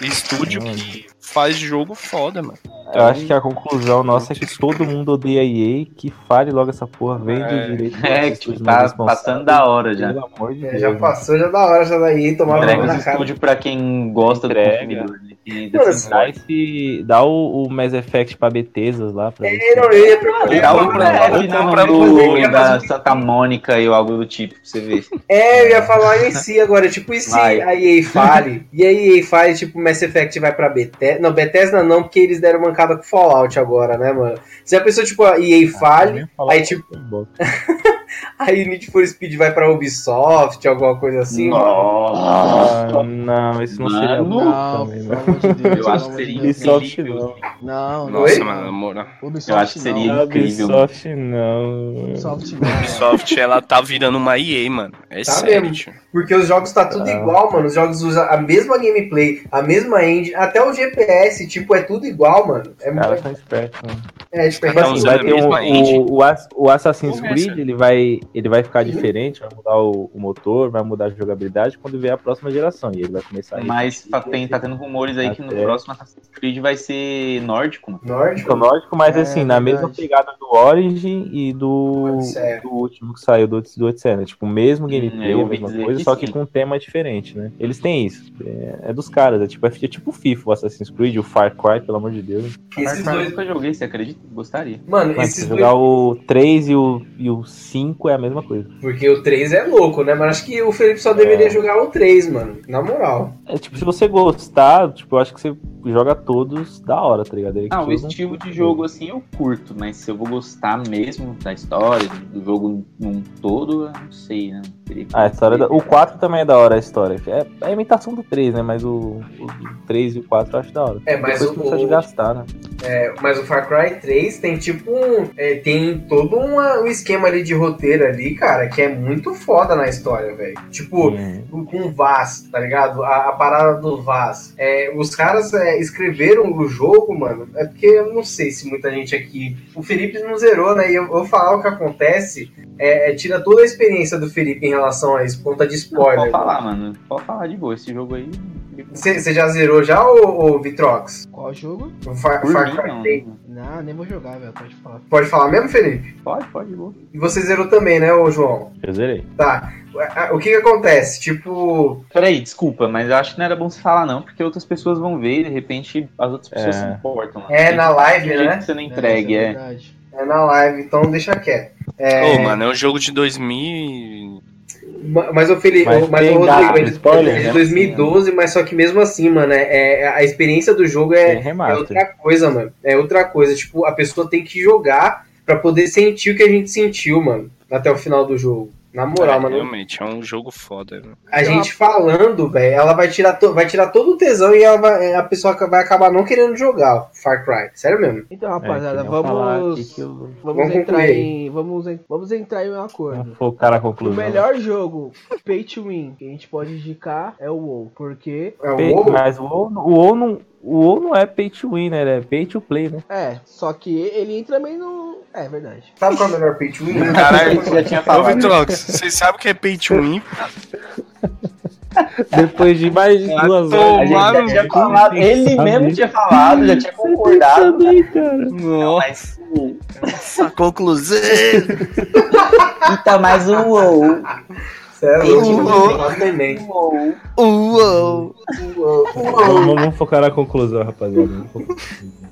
estúdio que faz jogo foda, mano. Eu acho que a conclusão nossa é que todo mundo odeia EA, que fale logo essa porra, vende É. o direito. É, que tá passando da hora já. Pelo amor de É, Deus. já né? passou, já da hora, já daí, tomar Entrega uma Entrega na cara. estúdios pra quem gosta do Entrega. consumidor. E desse Dá, esse, dá o, o Mass Effect pra Bethesdas lá. Pra ver É, não, eu ia perguntar. Dá o pra do, da Santa Mônica e algo do tipo, pra você ver. É, eu ia falar em si agora, tipo, e se Vai. a EA fale? e a EA fale, tipo, Mass Effect vai pra Bethesda? Não, Bethesda não, porque eles deram mancada com Fallout agora, né, mano? Se a pessoa, tipo, a EA fale, aí, tipo, [LAUGHS] [LAUGHS] aí Need for Speed vai pra Ubisoft, alguma coisa assim. Nossa. Ah, não, isso não seria Mano. bom Não, também, pelo né? amor de Deus. Eu acho que seria. Ubisoft incrível. não. Não, não. Nossa, Oi? mano, amor. Ubisoft Eu acho que seria não. incrível. Ubisoft não. Ubisoft não. Ubisoft, ela tá virando uma EA, mano. É Tá sério, mesmo. tio. Porque os jogos tá tudo Ah. igual, mano. Os jogos usam a mesma gameplay, a mesma engine, até o GPS, tipo, é tudo igual, mano. É, muito- são espertos, mano. é tipo, é assim, vai ter um, o, o, o Assassin's Começa. Creed, ele vai, ele vai ficar diferente, vai mudar o, o motor, vai mudar a jogabilidade quando vier a próxima geração. E ele vai começar a Mas tá, tem, tá tendo rumores aí que no Até. próximo Assassin's Creed vai ser nórdico, mano. nórdico. nórdico, mas É, assim, na verdade. mesma pegada do Origin e do, do último que saiu, do, do Odisseia, né? Tipo, o mesmo gameplay, eu a ouvi mesma coisa, que só que sim. com um tema diferente, né? Eles têm isso. É, é dos caras, é tipo, é, tipo o FIFA, o Assassin's Creed, o Far Cry, pelo amor de Deus. Esses eu dois. nunca joguei, você acredita? Gostaria. Mano, Mas esses se dois. jogar o 3 e o, e o 5 é a mesma coisa. Porque o 3 é louco, né? Mas acho que o Felipe só deveria É. jogar o 3, mano. Na moral. É tipo, se você gostar, tipo, eu acho que você joga todos da hora, tá ligado? Aí Ah, o estilo de jogo assim eu curto, mas se eu vou gostar mesmo da história, do jogo num todo, eu não sei, né? Ah, a história da... O 4 também é da hora a história. É, é a imitação do 3, né? Mas o, o 3 e o 4 eu acho da hora. É, mas Depois o- começa de gastar, né? É, mas o Far Cry 3 tem tipo um. é, tem todo uma- um esquema ali de roteiro ali, cara, que é muito foda na história, velho. Tipo, com o Vaz, tá ligado? A, a parada do Vaz. É, os caras é, escreveram o jogo, mano. É porque eu não sei se muita gente aqui. O Felipe não zerou, né? E eu vou falar o que acontece. É, é, tira toda a experiência do Felipe em relação a isso, por conta de Não, spoiler. pode falar, mano. Pode falar de boa. Esse jogo aí. Você já zerou já, ô, ô Vitrox? Qual jogo? O Far, Por Far mim, Cry não. 3? Não, nem vou jogar, velho. Pode falar. Pode falar mesmo, Felipe? Pode, pode, de boa. E você zerou também, né, ô João? Eu zerei. Tá. O que que acontece? Tipo, Peraí, desculpa, mas eu acho que não era bom você falar, não, porque outras pessoas vão ver e de repente as outras pessoas É. se importam. É, na live, né? que você não entregue, é. verdade. é na live, então deixa quieto. Ô, É, mano, é um jogo de 2000. Ma- Mas o Felipe, Mas mas o Rodrigo, de é de- spoiler, é de né? 2012, mas só que mesmo assim, mano, é, é- a experiência do jogo é, é outra coisa, mano. É outra coisa. Tipo, a pessoa tem que jogar pra poder sentir o que a gente sentiu, mano, até o final do jogo. Na moral, É, mano. Realmente, é um jogo foda. né? A gente falando, velho, ela vai tirar, to- vai tirar todo o tesão e ela vai- a pessoa vai acabar não querendo jogar Far Cry. Sério mesmo. Então, É, rapaziada, falar vamos. eu- Vamos Vamos entrar em. Vamos, en- vamos entrar em um acordo. Vou focar na O conclusão. melhor jogo pay to win que a gente pode indicar é o WoW, porque É o Pay- WoW? Mas o WoW, o WoW não, o WoW não é pay to win, né? Ele é pay to play, né? é, só que ele entra também no. É verdade. Sabe qual é o melhor pay to win? Caralho, já tinha [LAUGHS] Ô, falado. Vitrox, vocês sabem o que é pay to win? Depois de mais de duas horas. A gente já tinha falado, ele mesmo tinha falado, já tinha concordado. Também, cara. Não, mas. Essa conclusão. Então, mais um WoW. Cê é Uou. WoW. Uou. Vamos, focar na conclusão, rapaziada.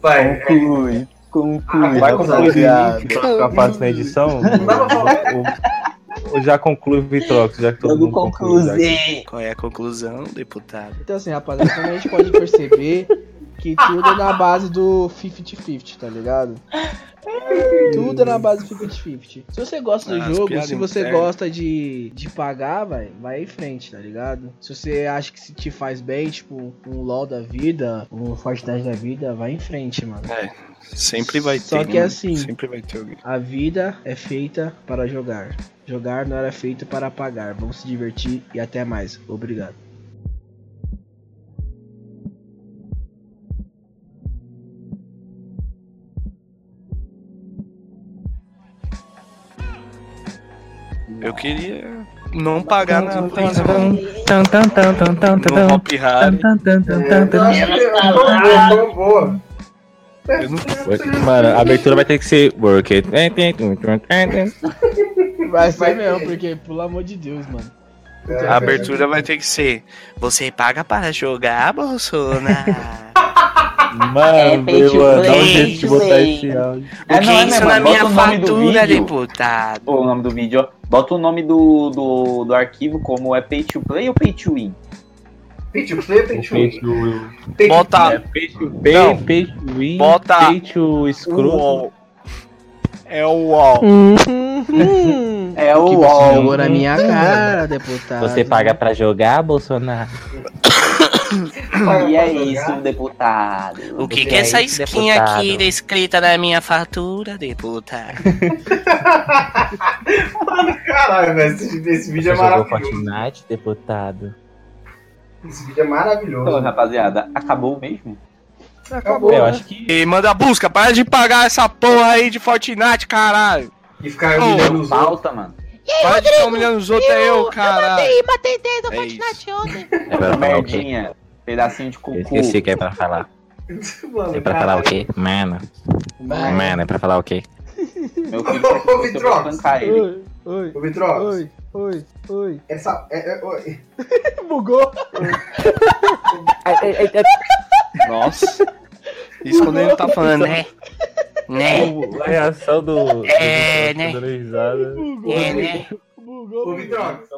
Vai, Conclui. Conclui. Vai rapaziada. Pra ficar fácil na edição, dá pra falar. o- o- já conclui o Vitrox, já que todo mundo concluir. Qual é a conclusão, deputado? Então, assim, rapaziada, como a gente pode perceber que tudo é na base do 50-50, tá ligado? Tudo é na base do 50-50. Se você gosta do Ah, jogo, se você internas. gosta de, de pagar, vai, vai em frente, tá ligado? Se você acha que se te faz bem, tipo, um LoL da vida, um Fortnite da vida, vai em frente, mano. Sempre vai ter. Só que né? assim- Sempre vai ter alguém. A vida é feita para jogar. Jogar não era feito para pagar. Vamos se divertir e até mais. Obrigado. Eu queria não pagar na PlayStation. Tan, tan, tan, tan, tan, No tan, Hop Harry. tan, tan, tan, tan, Eu tan. acho que é tão boa, não Mano, a abertura vai ter que ser work it. Vai ser mesmo, porque, pelo amor de Deus, mano. A abertura vai ter que ser. Você paga para jogar, Bolsonaro? [LAUGHS] Mano, to meu, mano, dá um jeito de botar play. esse áudio. É, o que não, é é isso na bota minha o nome do fatura, vídeo. deputado? Pô, o nome do vídeo, ó. Bota o nome do, do, do arquivo como é pay to play ou pay to win? Pay to play, pay to Pay win. to Pay to- é, Bota. pay to pay, Não. pay to win, Bota pay to. É o UOL. [LAUGHS] É o UOL. jogou na minha cara, deputado. Você paga pra jogar, Bolsonaro? [COUGHS] E é isso, deputado. O que, que é é essa isso, esquinha deputado? aqui escrita na minha fatura, deputado? [LAUGHS] Mano, caralho, velho. Esse, esse vídeo é Você jogou maravilhoso. Fortnite, deputado? Esse vídeo é maravilhoso. Então, rapaziada, acabou mesmo? Acabou, Eu né? acho que E manda busca, para de pagar essa porra aí de Fortnite, caralho. E ficar humilhando os outros. Mano. Para de ficar humilhando os outros, é eu, caralho. matei dentro do É Fortnite ontem. [LAUGHS] é pra? Merdinha. Pedacinho de Eu cocô. esqueci que é pra falar. [LAUGHS] Mano, É pra falar o quê? Mano, mano, é pra falar o quê? Meu filho, Ô, Vitrox. Oi, oi, Ô, Vitrox, oi, oi, oi. essa. É, é, oi. [LAUGHS] Bugou. Nossa. Isso quando ele tá falando, né? Né? A reação do. É, do- né? Bugou. É, né? Bugou. Ô, Vitrox,